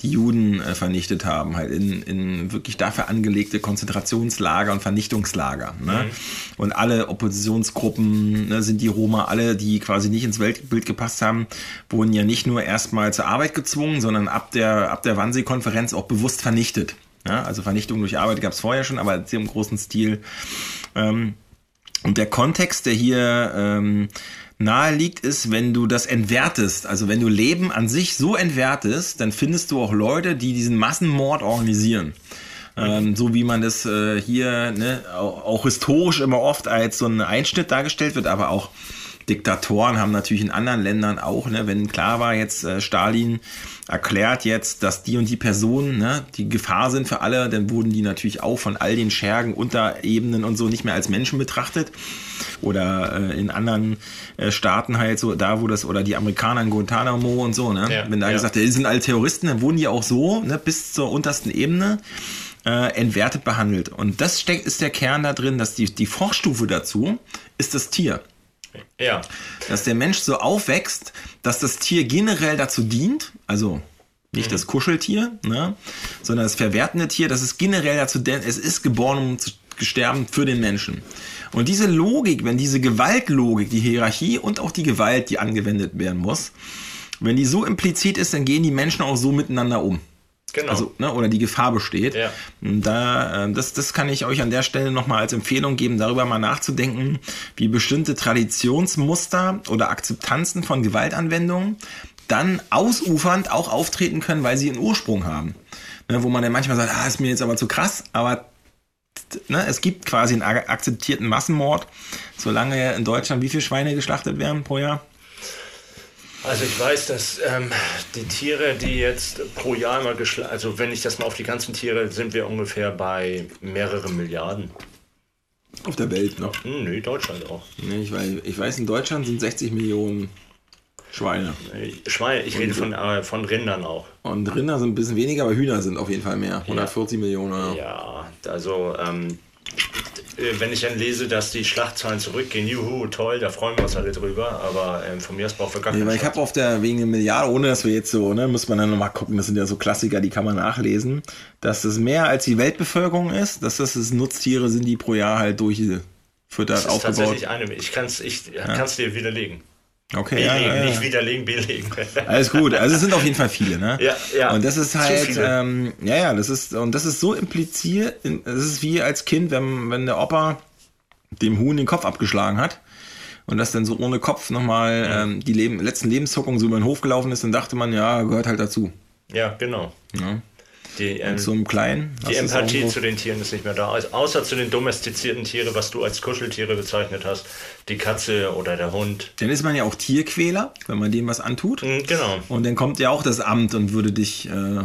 die Juden äh, vernichtet haben, halt in, in wirklich dafür angelegte Konzentrationslager und Vernichtungslager. Ne? Mhm. Und alle Oppositionsgruppen ne, sind die Roma, alle, die quasi nicht ins Weltbild gepasst haben, wurden ja nicht nur erstmal zur Arbeit gezwungen, sondern ab der, ab der Wannsee-Konferenz auch bewusst vernichtet. Ja? Also Vernichtung durch Arbeit gab es vorher schon, aber im großen Stil. Ähm, und der Kontext, der hier ähm, nahe liegt, ist, wenn du das entwertest, also wenn du Leben an sich so entwertest, dann findest du auch Leute, die diesen Massenmord organisieren. Ähm, so wie man das äh, hier ne, auch, auch, historisch immer oft als so ein Einschnitt dargestellt wird, aber auch Diktatoren haben natürlich in anderen Ländern auch, ne, wenn klar war, jetzt äh, Stalin erklärt jetzt, dass die und die Personen ne, die Gefahr sind für alle, dann wurden die natürlich auch von all den Schergen, Unterebenen und so nicht mehr als Menschen betrachtet. Oder äh, in anderen äh, Staaten halt so, da wo das, oder die Amerikaner in Guantanamo und so, ne? Ja, wenn da ja. gesagt, die sind alle Terroristen, dann wurden die auch so, ne, bis zur untersten Ebene äh, entwertet behandelt. Und das steckt, ist der Kern da drin, dass die, die Vorstufe dazu ist das Tier. Ja. Dass der Mensch so aufwächst, dass das Tier generell dazu dient, also nicht mhm. das Kuscheltier, ne, sondern das verwertende Tier, das ist generell dazu, es ist geboren, um zu sterben für den Menschen. Und diese Logik, wenn diese Gewaltlogik, die Hierarchie und auch die Gewalt, die angewendet werden muss, wenn die so implizit ist, dann gehen die Menschen auch so miteinander um. Genau. Also, ne, oder die Gefahr besteht. Ja. Da, äh, das, das kann ich euch an der Stelle nochmal als Empfehlung geben, darüber mal nachzudenken, wie bestimmte Traditionsmuster oder Akzeptanzen von Gewaltanwendungen dann ausufernd auch auftreten können, weil sie einen Ursprung haben. Ne, wo man dann manchmal sagt, ah, ist mir jetzt aber zu krass, aber ne, es gibt quasi einen akzeptierten Massenmord, solange in Deutschland wie viele Schweine geschlachtet werden pro Jahr? Also ich weiß, dass ähm, die Tiere, die jetzt pro Jahr immer geschlagen, also wenn ich das mal auf die ganzen Tiere, sind wir ungefähr bei mehreren Milliarden. Auf der Welt noch? Hm, nee, Deutschland auch. Nee, ich, weiß, ich weiß, in Deutschland sind 60 Millionen Schweine. Schweine, ich rede von, äh, von Rindern auch. Und Rinder sind ein bisschen weniger, aber Hühner sind auf jeden Fall mehr. 140 ja. Millionen. Ja, also ähm, äh, wenn ich dann lese, dass die Schlachtzahlen zurückgehen, juhu, toll, da freuen wir uns alle drüber, aber ähm, von mir aus braucht wir gar nee, weil Ich habe auf der, wegen der Milliarde, ohne dass wir jetzt so, ne, muss man dann nochmal gucken, das sind ja so Klassiker, die kann man nachlesen, dass es mehr als die Weltbevölkerung ist, dass das, das Nutztiere sind, die pro Jahr halt durchfüttert, das ist aufgebaut. tatsächlich eine, ich kann es ich ja. dir widerlegen. Okay, belegen, ja, ja, nicht widerlegen, belegen. Alles gut. Also es sind auf jeden Fall viele, ne? Ja, ja. Und das ist halt, ähm, ja, ja, das ist und das ist so impliziert. Das ist wie als Kind, wenn wenn der Opa dem Huhn den Kopf abgeschlagen hat und das dann so ohne Kopf nochmal ja. ähm, die Leben, letzten Lebenszuckungen so über den Hof gelaufen ist, dann dachte man, ja, gehört halt dazu. Ja, genau. Ja. Die, ähm, einem Kleinen. Die Empathie zu den Tieren ist nicht mehr da. Also, außer zu den domestizierten Tieren, was du als Kuscheltiere bezeichnet hast. Die Katze oder der Hund. Dann ist man ja auch Tierquäler, wenn man dem was antut. Mhm, genau. Und dann kommt ja auch das Amt und würde dich äh,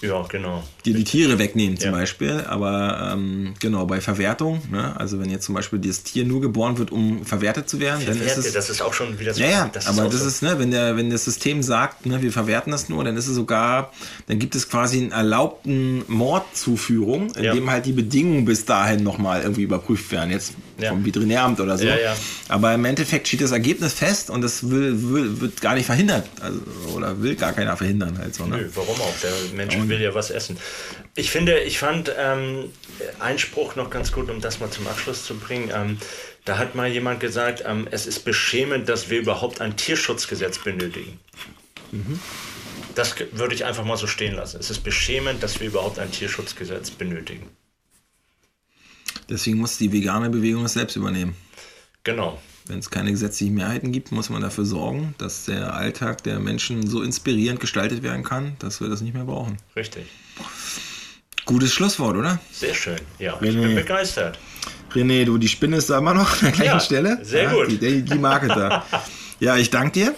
ja, genau. Die die Tiere wegnehmen zum ja. Beispiel, aber ähm, genau, bei Verwertung, ne? also wenn jetzt zum Beispiel das Tier nur geboren wird, um verwertet zu werden, Verwerte, dann ist es... Das ist auch schon wieder so... Ja, ja, das aber das so. ist, ne, wenn, der, wenn das System sagt, ne, wir verwerten das nur, dann ist es sogar, dann gibt es quasi einen erlaubten Mordzuführung, in ja. dem halt die Bedingungen bis dahin nochmal irgendwie überprüft werden, jetzt ja. vom Veterinäramt oder so. Aber im Endeffekt steht das Ergebnis fest und das will, will, wird gar nicht verhindert, also, oder will gar keiner verhindern halt so. Ne? Nö, warum auch? Der Mensch will ja was essen. Ich finde, ich fand ähm, Einspruch noch ganz gut, um das mal zum Abschluss zu bringen. Ähm, da hat mal jemand gesagt, ähm, es ist beschämend, dass wir überhaupt ein Tierschutzgesetz benötigen. Mhm. Das würde ich einfach mal so stehen lassen. Es ist beschämend, dass wir überhaupt ein Tierschutzgesetz benötigen. Deswegen muss die vegane Bewegung es selbst übernehmen. Genau. wenn es keine gesetzlichen Mehrheiten gibt, muss man dafür sorgen, dass der Alltag der Menschen so inspirierend gestaltet werden kann, dass wir das nicht mehr brauchen. Richtig. Gutes Schlusswort, oder? Sehr schön. Ja, René. ich bin begeistert. René, du, die Spinne ist da immer noch an der gleichen ja, Stelle. Sehr ja, gut. Die, die Marke da. ja, ich danke dir.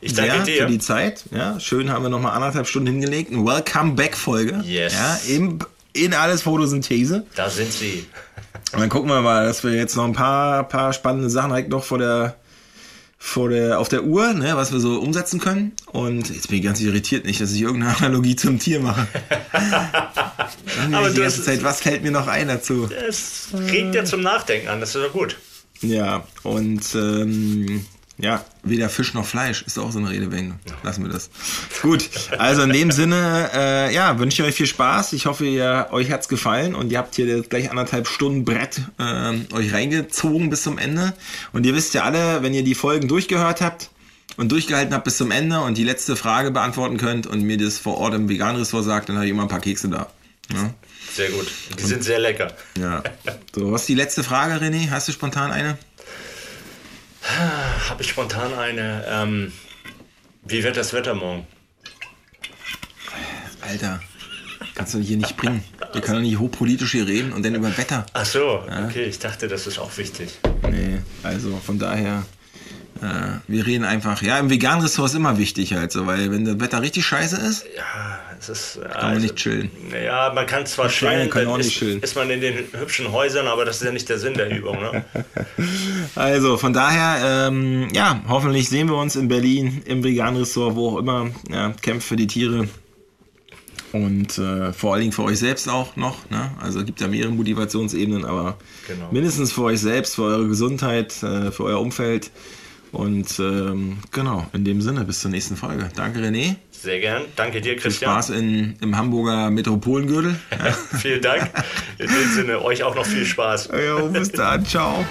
Ich danke dir. Für die Zeit. Ja, schön haben wir nochmal anderthalb Stunden hingelegt. Eine Welcome-Back-Folge. Yes. Ja, im, in alles Photosynthese. Da sind sie. Und dann gucken wir mal, dass wir jetzt noch ein paar, paar spannende Sachen direkt noch vor der, vor der, auf der Uhr, ne, was wir so umsetzen können. Und jetzt bin ich ganz irritiert, nicht, dass ich irgendeine Analogie zum Tier mache. Aber die ganze Zeit, was fällt mir noch ein dazu? Es regt ja zum Nachdenken an, das ist doch gut. Ja, und ähm, ja, weder Fisch noch Fleisch ist auch so eine Redewendung. Lassen wir das. Gut, also in dem Sinne, äh, ja, wünsche ich euch viel Spaß. Ich hoffe, ihr, euch hat's gefallen und ihr habt hier gleich anderthalb Stunden Brett äh, euch reingezogen bis zum Ende. Und ihr wisst ja alle, wenn ihr die Folgen durchgehört habt und durchgehalten habt bis zum Ende und die letzte Frage beantworten könnt und mir das vor Ort im Vegan-Ressort sagt, dann habe ich immer ein paar Kekse da. Ja? Sehr gut. Die sind sehr lecker. Ja. So, was ist die letzte Frage, René? Hast du spontan eine? Habe ich spontan eine. Ähm, wie wird das Wetter morgen? Alter, kannst du hier nicht bringen. Wir können doch nicht hochpolitisch hier reden und dann über Wetter. Ach so, ja? okay, ich dachte, das ist auch wichtig. Nee, also von daher, wir reden einfach, ja, im veganen Ressort ist immer wichtig halt so, weil wenn das Wetter richtig scheiße ist, ja, es ist, kann also, man nicht chillen. Ja, man kann zwar chillen, kann auch nicht ist, chillen. ist man in den hübschen Häusern, aber das ist ja nicht der Sinn der Übung. Ne? also von daher, ähm, ja, hoffentlich sehen wir uns in Berlin im veganen Ressort, wo auch immer, ja, kämpft für die Tiere. Und äh, vor allen Dingen für euch selbst auch noch. Ne? Also gibt ja mehrere Motivationsebenen, aber genau. mindestens für euch selbst, für eure Gesundheit, äh, für euer Umfeld. Und ähm, genau, in dem Sinne, bis zur nächsten Folge. Danke, René. Sehr gern. Danke dir, Christian. Viel Spaß in, im Hamburger Metropolengürtel. Vielen Dank. In dem Sinne, euch auch noch viel Spaß. Ja, bis dann. Ciao.